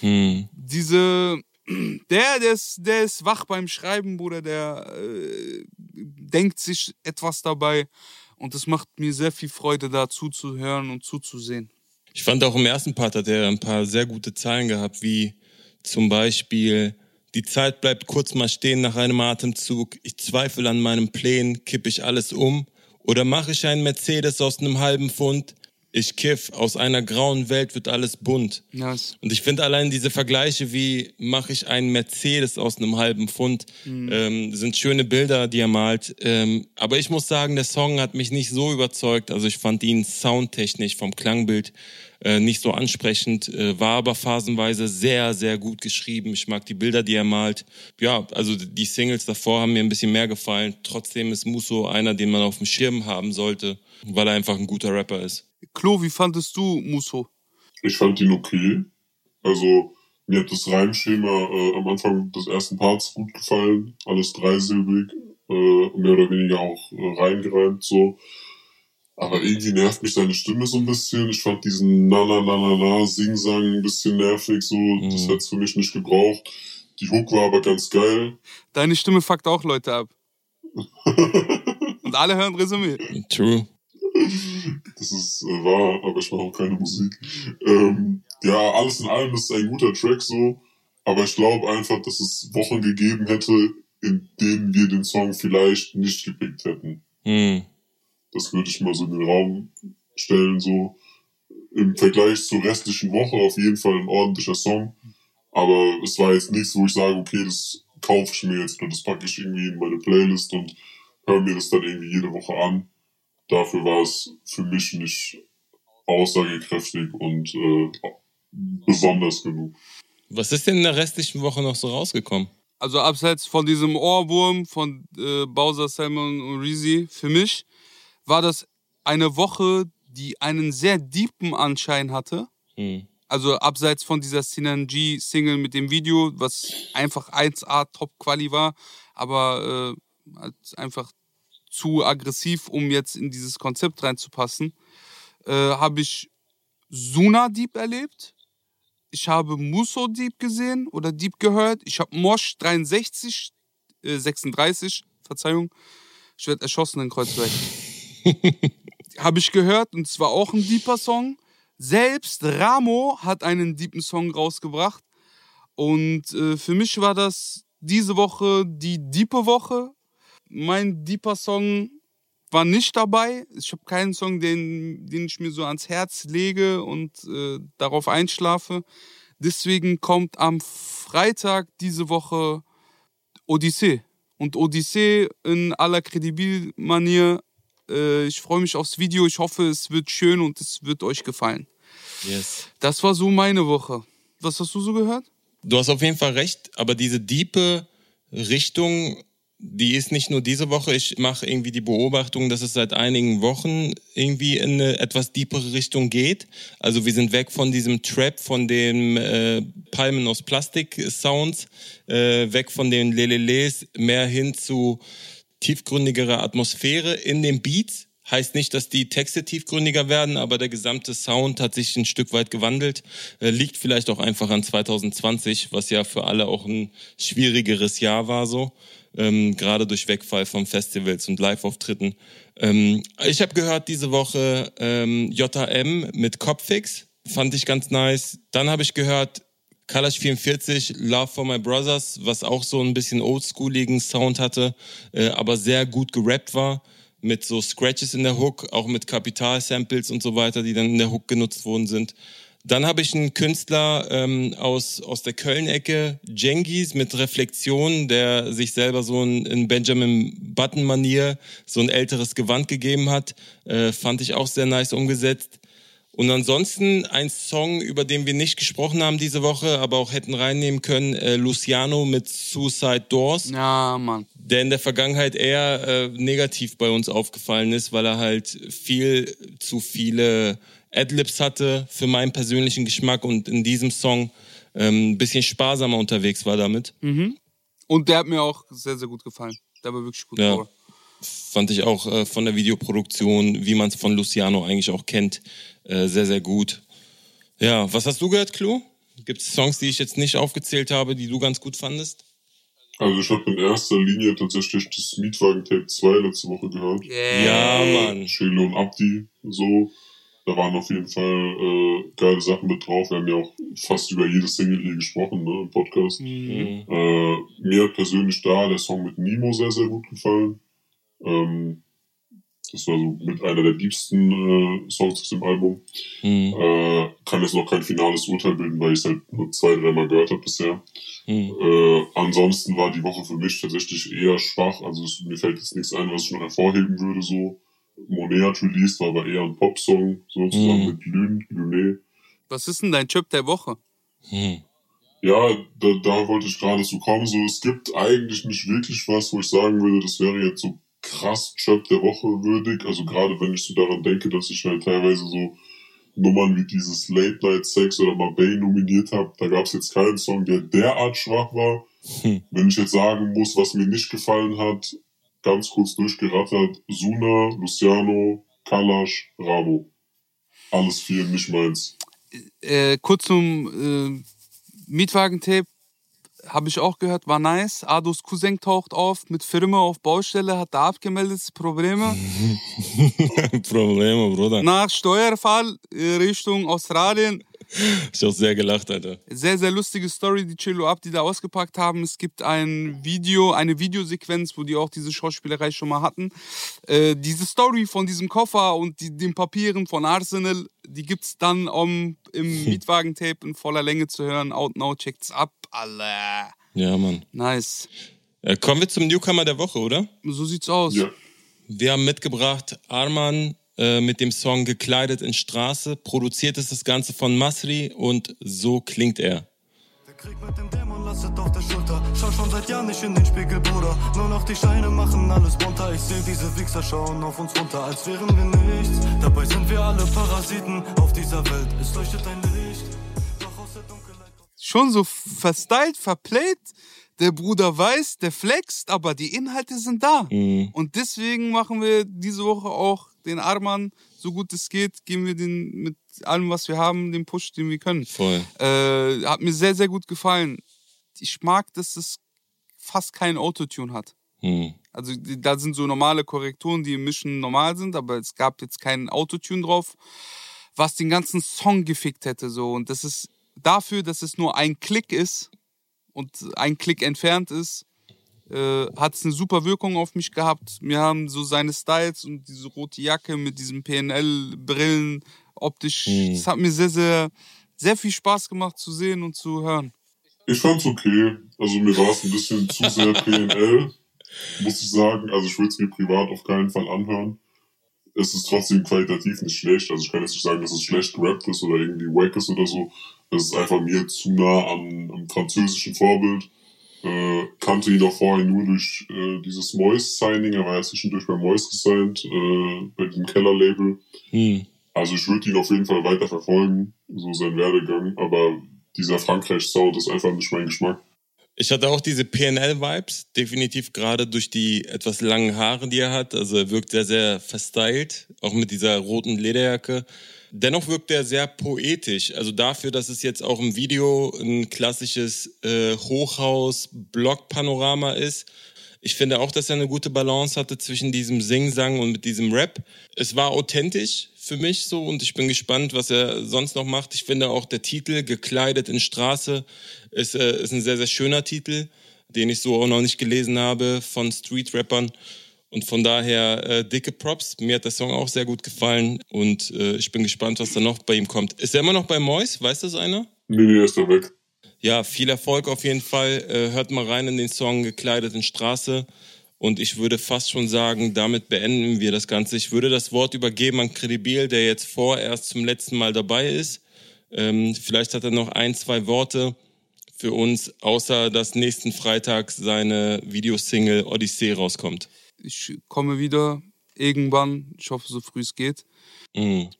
Hm. Diese, der, der ist, der ist wach beim Schreiben, Bruder, der äh, denkt sich etwas dabei. Und es macht mir sehr viel Freude, da zuzuhören und zuzusehen. Ich fand auch im ersten Part hat er ein paar sehr gute Zahlen gehabt, wie zum Beispiel, die Zeit bleibt kurz mal stehen nach einem Atemzug, ich zweifle an meinem Plänen, kipp ich alles um oder mache ich einen Mercedes aus einem halben Pfund? Ich kiff, aus einer grauen Welt wird alles bunt. Nice. Und ich finde allein diese Vergleiche, wie mache ich einen Mercedes aus einem halben Pfund, ähm, sind schöne Bilder, die er malt. Ähm, aber ich muss sagen, der Song hat mich nicht so überzeugt. Also ich fand ihn soundtechnisch vom Klangbild äh, nicht so ansprechend, äh, war aber phasenweise sehr, sehr gut geschrieben. Ich mag die Bilder, die er malt. Ja, also die Singles davor haben mir ein bisschen mehr gefallen. Trotzdem ist Musso einer, den man auf dem Schirm haben sollte, weil er einfach ein guter Rapper ist. Klo, wie fandest du Muso? Ich fand ihn okay. Also, mir hat das Reimschema äh, am Anfang des ersten Parts gut gefallen. Alles dreisilbig, äh, mehr oder weniger auch äh, reingereimt so. Aber irgendwie nervt mich seine Stimme so ein bisschen. Ich fand diesen na na na na na Sing-Sang ein bisschen nervig so. Das hat's für mich nicht gebraucht. Die Hook war aber ganz geil. Deine Stimme fuckt auch Leute ab. Und alle hören Resümee. True. Das ist äh, wahr, aber ich mache auch keine Musik. Ähm, ja, alles in allem ist ein guter Track so, aber ich glaube einfach, dass es Wochen gegeben hätte, in denen wir den Song vielleicht nicht gepickt hätten. Hm. Das würde ich mal so in den Raum stellen, so im Vergleich zur restlichen Woche auf jeden Fall ein ordentlicher Song. Aber es war jetzt nichts, wo ich sage, okay, das kaufe ich mir jetzt oder das packe ich irgendwie in meine Playlist und höre mir das dann irgendwie jede Woche an. Dafür war es für mich nicht aussagekräftig und äh, besonders genug. Was ist denn in der restlichen Woche noch so rausgekommen? Also abseits von diesem Ohrwurm von äh, Bowser, Salmon und Reezy, für mich war das eine Woche, die einen sehr deepen Anschein hatte. Hm. Also abseits von dieser Synergy-Single mit dem Video, was einfach 1A Top-Quali war, aber äh, einfach zu aggressiv, um jetzt in dieses Konzept reinzupassen, äh, habe ich Suna Deep erlebt. Ich habe Muso Deep gesehen oder Deep gehört. Ich habe Mosh 63, äh, 36, Verzeihung. Ich werde erschossen in Kreuzberg. Habe ich gehört und zwar auch ein deeper Song. Selbst Ramo hat einen deepen Song rausgebracht. Und äh, für mich war das diese Woche die diepe Woche. Mein deeper Song war nicht dabei. Ich habe keinen Song, den, den ich mir so ans Herz lege und äh, darauf einschlafe. Deswegen kommt am Freitag diese Woche Odyssee. Und Odyssee in aller Kredibil-Manier. Äh, ich freue mich aufs Video. Ich hoffe, es wird schön und es wird euch gefallen. Yes. Das war so meine Woche. Was hast du so gehört? Du hast auf jeden Fall recht, aber diese diepe Richtung, die ist nicht nur diese Woche. Ich mache irgendwie die Beobachtung, dass es seit einigen Wochen irgendwie in eine etwas diepere Richtung geht. Also wir sind weg von diesem Trap, von den äh, Palmen aus Plastik-Sounds, äh, weg von den Leleles, mehr hin zu tiefgründigerer Atmosphäre in den Beats. Heißt nicht, dass die Texte tiefgründiger werden, aber der gesamte Sound hat sich ein Stück weit gewandelt. Äh, liegt vielleicht auch einfach an 2020, was ja für alle auch ein schwierigeres Jahr war so. Ähm, gerade durch Wegfall von Festivals und Live-Auftritten. Ähm, ich habe gehört diese Woche ähm, JM mit Copfix, fand ich ganz nice. Dann habe ich gehört Kalash 44, Love for My Brothers, was auch so ein bisschen oldschooligen Sound hatte, äh, aber sehr gut gerappt war mit so Scratches in der Hook, auch mit Kapital-Samples und so weiter, die dann in der Hook genutzt worden sind. Dann habe ich einen Künstler ähm, aus, aus der Köln-Ecke, Jengis, mit Reflexion, der sich selber so in, in Benjamin Button-Manier so ein älteres Gewand gegeben hat. Äh, fand ich auch sehr nice umgesetzt. Und ansonsten ein Song, über den wir nicht gesprochen haben diese Woche, aber auch hätten reinnehmen können, äh, Luciano mit Suicide Doors Ja, Mann. der in der Vergangenheit eher äh, negativ bei uns aufgefallen ist, weil er halt viel zu viele Adlibs hatte für meinen persönlichen Geschmack und in diesem Song ähm, ein bisschen sparsamer unterwegs war damit. Und der hat mir auch sehr, sehr gut gefallen. Der war wirklich gut. Ja. Power. Fand ich auch äh, von der Videoproduktion, wie man es von Luciano eigentlich auch kennt, äh, sehr, sehr gut. Ja, was hast du gehört, Clou? Gibt es Songs, die ich jetzt nicht aufgezählt habe, die du ganz gut fandest? Also ich habe in erster Linie tatsächlich das Mietwagen-Tape 2 letzte Woche gehört. Ja, Mann. Chelo und Abdi, so. Da waren auf jeden Fall äh, geile Sachen mit drauf. Wir haben ja auch fast über jede Single hier gesprochen, ne, im Podcast. Mhm. Äh, mir hat persönlich da der Song mit Nemo sehr, sehr gut gefallen. Ähm, das war so mit einer der liebsten äh, Songs aus dem Album. Mhm. Äh, kann jetzt noch kein finales Urteil bilden, weil ich es halt nur zwei, dreimal gehört habe bisher. Mhm. Äh, ansonsten war die Woche für mich tatsächlich eher schwach. Also es, mir fällt jetzt nichts ein, was ich noch hervorheben würde. So Monet hat released, war aber eher ein Popsong, so zusammen Mhm. mit Lün, Luné. Was ist denn dein Chip der Woche? Mhm. Ja, da, da wollte ich gerade zu kommen. So, es gibt eigentlich nicht wirklich was, wo ich sagen würde, das wäre jetzt so krass Chöp der Woche würdig. Also gerade wenn ich so daran denke, dass ich halt teilweise so Nummern wie dieses Late Night Sex oder Mabey nominiert habe, da gab es jetzt keinen Song, der derart schwach war. Hm. Wenn ich jetzt sagen muss, was mir nicht gefallen hat, ganz kurz durchgerattert, Suna, Luciano, Kalash, Ramo. Alles vier nicht meins. Äh, kurz zum äh, Mietwagentape. Habe ich auch gehört, war nice. Ados Cousin taucht auf mit Firma auf Baustelle, hat da abgemeldet, Probleme. Probleme, Bruder. Nach Steuerfall äh, Richtung Australien. Ich auch sehr gelacht, Alter. Sehr, sehr lustige Story, die Chillo Up, die da ausgepackt haben. Es gibt ein Video, eine Videosequenz, wo die auch diese Schauspielerei schon mal hatten. Äh, diese Story von diesem Koffer und die, den Papieren von Arsenal, die gibt's dann um, im Mietwagentape in voller Länge zu hören. Out Now, checkt's ab. Alle. Ja, Mann. Nice. Äh, kommen wir zum Newcomer der Woche, oder? So sieht's aus. Ja. Wir haben mitgebracht Arman äh, mit dem Song Gekleidet in Straße. Produziert ist das Ganze von Masri und so klingt er. Der Krieg mit dem Dämon lastet auf der Schulter. Schau schon seit Jahren nicht in den Spiegel, Bruder. Nur noch die Scheine machen alles bunter. Ich seh diese Wichser schauen auf uns runter, als wären wir nichts. Dabei sind wir alle Parasiten auf dieser Welt. Es leuchtet ein Licht. Doch aus der Dunkelheit. Schon so verstylt, verplayt. Der Bruder weiß, der flext, aber die Inhalte sind da. Mhm. Und deswegen machen wir diese Woche auch den Arman, so gut es geht, geben wir den mit allem, was wir haben, den Push, den wir können. Voll. Äh, hat mir sehr, sehr gut gefallen. Ich mag, dass es fast kein Autotune hat. Mhm. Also da sind so normale Korrekturen, die im Mischen normal sind, aber es gab jetzt keinen Autotune drauf, was den ganzen Song gefickt hätte. So. Und das ist dafür, dass es nur ein Klick ist und ein Klick entfernt ist, äh, hat es eine super Wirkung auf mich gehabt. Mir haben so seine Styles und diese rote Jacke mit diesen PNL-Brillen optisch, Mhm. das hat mir sehr, sehr, sehr viel Spaß gemacht zu sehen und zu hören. Ich fand's okay. Also mir war es ein bisschen zu sehr PNL, muss ich sagen. Also ich würde es mir privat auf keinen Fall anhören. Es ist trotzdem qualitativ nicht schlecht. Also ich kann jetzt nicht sagen, dass es schlecht gerappt ist oder irgendwie wack ist oder so. Es ist einfach mir zu nah am, am französischen Vorbild. Äh, kannte ihn auch vorher nur durch äh, dieses Moist-Signing. Er war ja zwischendurch bei Moist gesigned, äh, bei diesem Keller-Label. Mhm. Also ich würde ihn auf jeden Fall weiter verfolgen, so sein Werdegang. Aber dieser Frankreich-Sound ist einfach nicht mein Geschmack. Ich hatte auch diese PNL-Vibes, definitiv gerade durch die etwas langen Haare, die er hat. Also er wirkt sehr, sehr verstylt, auch mit dieser roten Lederjacke. Dennoch wirkt er sehr poetisch. Also dafür, dass es jetzt auch im Video ein klassisches äh, Hochhaus-Block-Panorama ist. Ich finde auch, dass er eine gute Balance hatte zwischen diesem Sing-Sang und mit diesem Rap. Es war authentisch für mich so und ich bin gespannt, was er sonst noch macht. Ich finde auch der Titel Gekleidet in Straße ist, äh, ist ein sehr, sehr schöner Titel, den ich so auch noch nicht gelesen habe von Street-Rappern. Und von daher äh, dicke Props. Mir hat der Song auch sehr gut gefallen und äh, ich bin gespannt, was da noch bei ihm kommt. Ist er immer noch bei Mois? Weiß das einer? Nee, nee, er ist da weg. Ja, viel Erfolg auf jeden Fall. Äh, hört mal rein in den Song Gekleidet in Straße. Und ich würde fast schon sagen, damit beenden wir das Ganze. Ich würde das Wort übergeben an Credibil, der jetzt vorerst zum letzten Mal dabei ist. Ähm, vielleicht hat er noch ein, zwei Worte für uns, außer dass nächsten Freitag seine Videosingle Odyssee rauskommt. Ich komme wieder irgendwann, ich hoffe, so früh es geht. Mhm.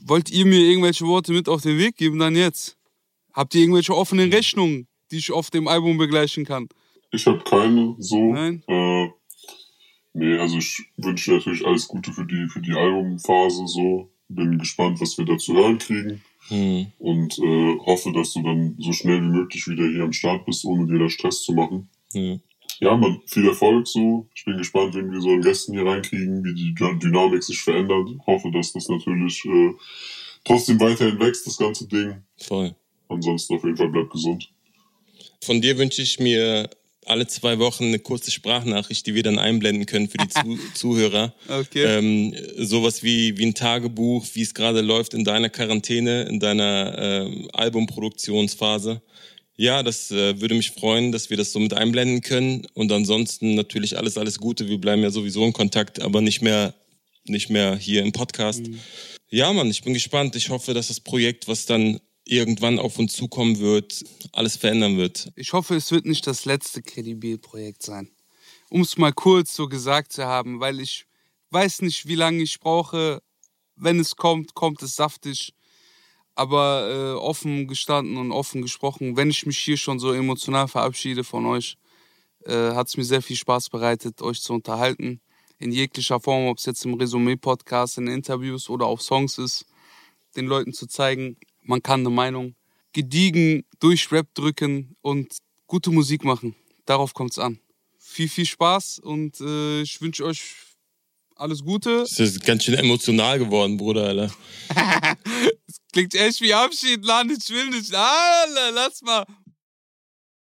Wollt ihr mir irgendwelche Worte mit auf den Weg geben, dann jetzt? Habt ihr irgendwelche offenen Rechnungen, die ich auf dem Album begleichen kann? Ich habe keine so. Nein? Äh, nee, also ich wünsche natürlich alles Gute für die, für die Albumphase so. Bin gespannt, was wir da zu hören kriegen. Mhm. Und äh, hoffe, dass du dann so schnell wie möglich wieder hier am Start bist, ohne dir da Stress zu machen. Ja. Ja, man, viel Erfolg so. Ich bin gespannt, wenn wir so einen Gästen hier reinkriegen, wie die Dy- Dynamik sich verändert. Hoffe, dass das natürlich äh, trotzdem weiterhin wächst, das ganze Ding. Voll. Ansonsten auf jeden Fall bleibt gesund. Von dir wünsche ich mir alle zwei Wochen eine kurze Sprachnachricht, die wir dann einblenden können für die Zu Zuhörer. Okay. Ähm, sowas wie, wie ein Tagebuch, wie es gerade läuft in deiner Quarantäne, in deiner ähm, Albumproduktionsphase. Ja, das äh, würde mich freuen, dass wir das so mit einblenden können. Und ansonsten natürlich alles, alles Gute. Wir bleiben ja sowieso in Kontakt, aber nicht mehr, nicht mehr hier im Podcast. Ja, Mann, ich bin gespannt. Ich hoffe, dass das Projekt, was dann irgendwann auf uns zukommen wird, alles verändern wird. Ich hoffe, es wird nicht das letzte Credibil-Projekt sein. Um es mal kurz so gesagt zu haben, weil ich weiß nicht, wie lange ich brauche. Wenn es kommt, kommt es saftig. Aber äh, offen gestanden und offen gesprochen, wenn ich mich hier schon so emotional verabschiede von euch, äh, hat es mir sehr viel Spaß bereitet, euch zu unterhalten. In jeglicher Form, ob es jetzt im Resümee-Podcast, in Interviews oder auf Songs ist, den Leuten zu zeigen, man kann eine Meinung gediegen durch Rap drücken und gute Musik machen. Darauf kommt's an. Viel, viel Spaß und äh, ich wünsche euch alles Gute. Das ist ganz schön emotional geworden, Bruder, Alter. Klingt echt wie Abschied, Mann. Ich will nicht. Alter, lass mal.